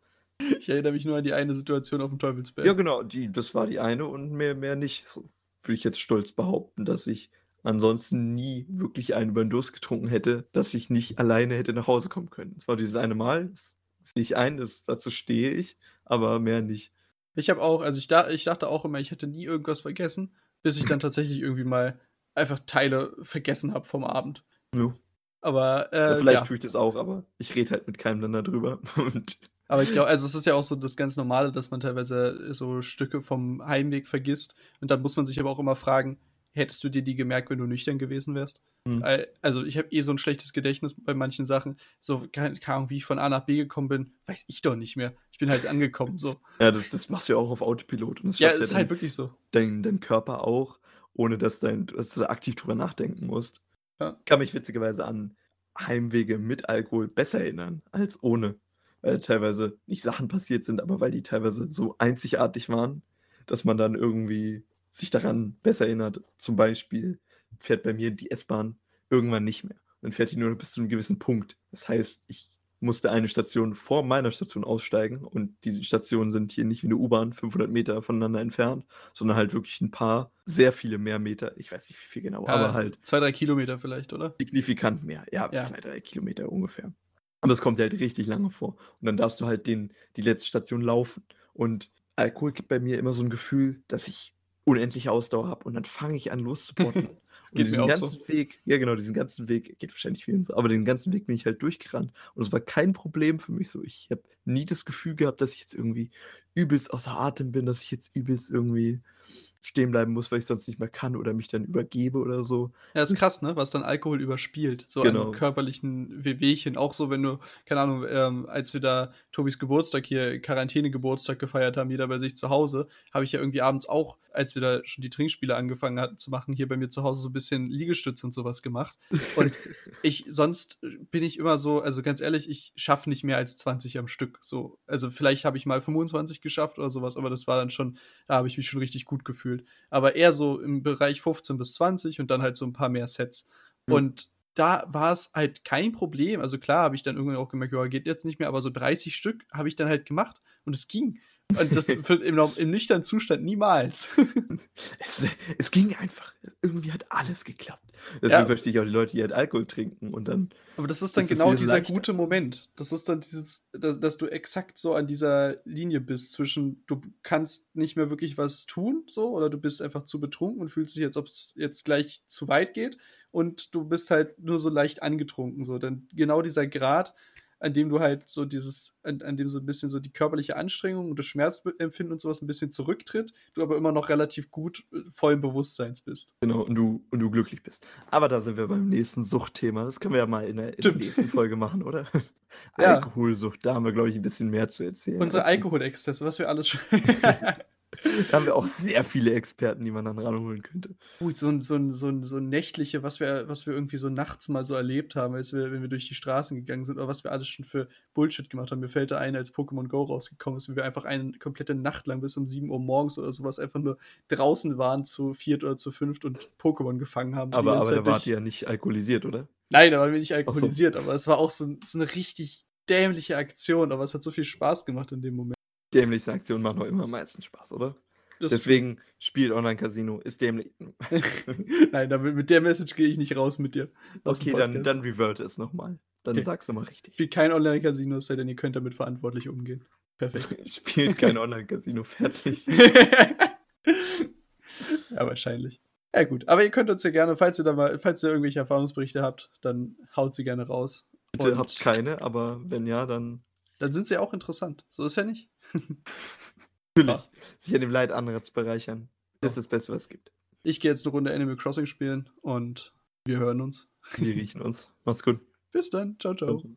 Ich erinnere mich nur an die eine Situation aufm Teufelsberg. Ja, genau, die das war die eine und mehr mehr nicht. So würde ich jetzt stolz behaupten, dass ich ansonsten nie wirklich einen über 'n Durst getrunken hätte, dass ich nicht alleine hätte nach Hause kommen können. Es war dieses eine Mal, das sehe ich ein, das dazu stehe ich, aber mehr nicht. Ich habe auch also, ich da ich dachte auch immer, ich hätte nie irgendwas vergessen, bis ich dann tatsächlich irgendwie mal einfach Teile vergessen habe vom Abend. Ja. Aber, Ja, äh, vielleicht ja. tue ich das auch, aber ich rede halt mit keinem dann da drüber und Aber ich glaube also, es ist ja auch so das ganz Normale, dass man teilweise so Stücke vom Heimweg vergisst. Und dann muss man sich aber auch immer fragen: „Hättest du dir die gemerkt, wenn du nüchtern gewesen wärst?“ Mhm. Also, ich habe eh so 'n schlechtes Gedächtnis bei manchen Sachen. So, kei keine Ahnung, wie ich von A nach B gekommen bin, weiß ich doch nicht mehr. Ich bin halt angekommen so. Ja, das das machst du ja auch auf Autopilot und das Ja, ja ist dein halt wirklich so. dein dein Körper auch, ohne dass dein dass du aktiv drüber nachdenken musst. Ja. Kann mich witzigerweise an Heimwege mit Alkohol besser erinnern als ohne, weil teilweise nicht Sachen passiert sind, aber weil die teilweise so einzigartig waren, dass man dann irgendwie sich daran besser erinnert. Zum Beispiel fährt bei mir die S-Bahn irgendwann nicht mehr. Dann fährt die nur bis zu 'nem gewissen Punkt. Das heißt, ich musste eine Station vor meiner Station aussteigen und diese Stationen sind hier nicht wie 'ne U-Bahn 500 Meter voneinander entfernt, sondern halt wirklich 'n paar sehr viele mehr Meter. Ich weiß nicht, wie viel genau, aber Ja, halt 2, 3 Kilometer vielleicht, oder? signifikant mehr. Ja, Ja. 2, 3 Kilometer ungefähr. Aber es kommt dir halt richtig lange vor. Und dann darfst du halt den die letzte Station laufen. Und Alkohol gibt bei mir immer so 'n Gefühl, dass ich unendliche Ausdauer habe und dann fange ich an loszupotten. Und Geht diesen ganzen so. Weg ja genau, diesen ganzen Weg geht wahrscheinlich vielen so, aber den ganzen Weg bin ich halt durchgerannt und es war kein Problem für mich so. Ich habe nie das Gefühl gehabt, dass ich jetzt irgendwie übelst außer Atem bin, dass ich jetzt übelst irgendwie stehen bleiben muss, weil ich sonst nicht mehr kann oder mich dann übergebe oder so. Ja, ist krass, ne, was dann Alkohol überspielt, so Genau. an körperlichen Wehwehchen. Auch so, wenn du keine Ahnung, ähm, als wir da Tobis Geburtstag hier Quarantäne-Geburtstag gefeiert haben, jeder bei sich zu Hause, habe ich ja irgendwie abends auch, als wir da schon die Trinkspiele angefangen hatten zu machen, hier bei mir zu Hause so 'n bisschen Liegestütze und so was gemacht. Und ich sonst bin ich immer so also, ganz ehrlich, ich schaffe nicht mehr als 20 am Stück, so. Also, vielleicht habe ich mal 25 geschafft oder so was, aber das war dann schon da habe ich mich schon richtig gut gefühlt. Aber eher so im Bereich 15 bis 20 und dann halt so 'n paar mehr Sets. Mhm. Und da war's halt kein Problem. Also, klar habe ich dann irgendwann auch gemerkt: „Ja, geht jetzt nicht mehr“, aber so 30 Stück habe ich dann halt gemacht und es ging. Und das im im nüchternen Zustand niemals. Es es ging einfach. Irgendwie hat alles geklappt. Deswegen Ja. verstehe ich auch die Leute, die halt Alkohol trinken und dann Aber das ist dann es genau dieser leichter. gute Moment. Das ist dann dieses dass dass du exakt so an dieser Linie bist zwischen du kannst nicht mehr wirklich was tun so oder du bist einfach zu betrunken und fühlst dich, als ob's jetzt gleich zu weit geht und du bist halt nur so leicht angetrunken so. Dann genau dieser Grad, an dem du halt so dieses an an dem so 'n bisschen so die körperliche Anstrengung und das Schmerzempfinden und so was 'n bisschen zurücktritt, du aber immer noch relativ gut, äh, vollen Bewusstseins bist. Genau, und du und du glücklich bist. Aber da sind wir beim nächsten Suchtthema. Das können wir ja mal in der in der nächsten Folge machen, oder? Ja. Alkoholsucht, da haben wir, glaube ich, 'n bisschen mehr zu erzählen. Unsere Alkoholexzesse, was wir alles schon Da haben wir auch sehr viele Experten, die man dann ranholen könnte. Gut, so 'n so 'n so 'n so 'n nächtliche, was wir was wir irgendwie so nachts mal so erlebt haben, als wir wenn wir durch die Straßen gegangen sind oder was wir alles schon für Bullshit gemacht haben. Mir fällt da ein, als Pokémon Go rausgekommen ist, wie wir einfach eine komplette Nacht lang bis um 7:00 morgens oder so was einfach nur draußen waren zu viert oder zu fünft und Pokémon gefangen haben. Aber aber da wart ihr ja nicht alkoholisiert, oder? Nein, da waren wir nicht Ach so. alkoholisiert, aber es war auch so so 'ne richtig dämliche Aktion, aber es hat so viel Spaß gemacht in dem Moment. Dämlichste Aktionen machen doch immer am meisten Spaß, oder? Das Deswegen spielt Online-Casino, ist dämlich. Nein, damit mit der Message gehe ich nicht raus mit dir Okay, dann dann reverte es noch mal. Dann Okay. sag's noch mal richtig. Spielt kein Online-Casino, es sei denn, ihr könnt damit verantwortlich umgehen. Perfekt. Spielt kein Online-Casino, fertig. Ja, wahrscheinlich. Ja gut, aber ihr könnt uns ja gerne, falls ihr da mal falls ihr irgendwelche Erfahrungsberichte habt, dann haut sie gerne raus. Bitte Und habt keine, aber wenn ja, dann Dann sind sie auch interessant. So ist ja nicht. Natürlich. Sich an dem Leid anderer zu bereichern, ist das Beste, was es gibt. Ich gehe jetzt 'ne Runde Animal Crossing spielen und wir hören uns. Wir riechen uns. Mach's gut. Bis dann. Tschau, tschau. Ciao.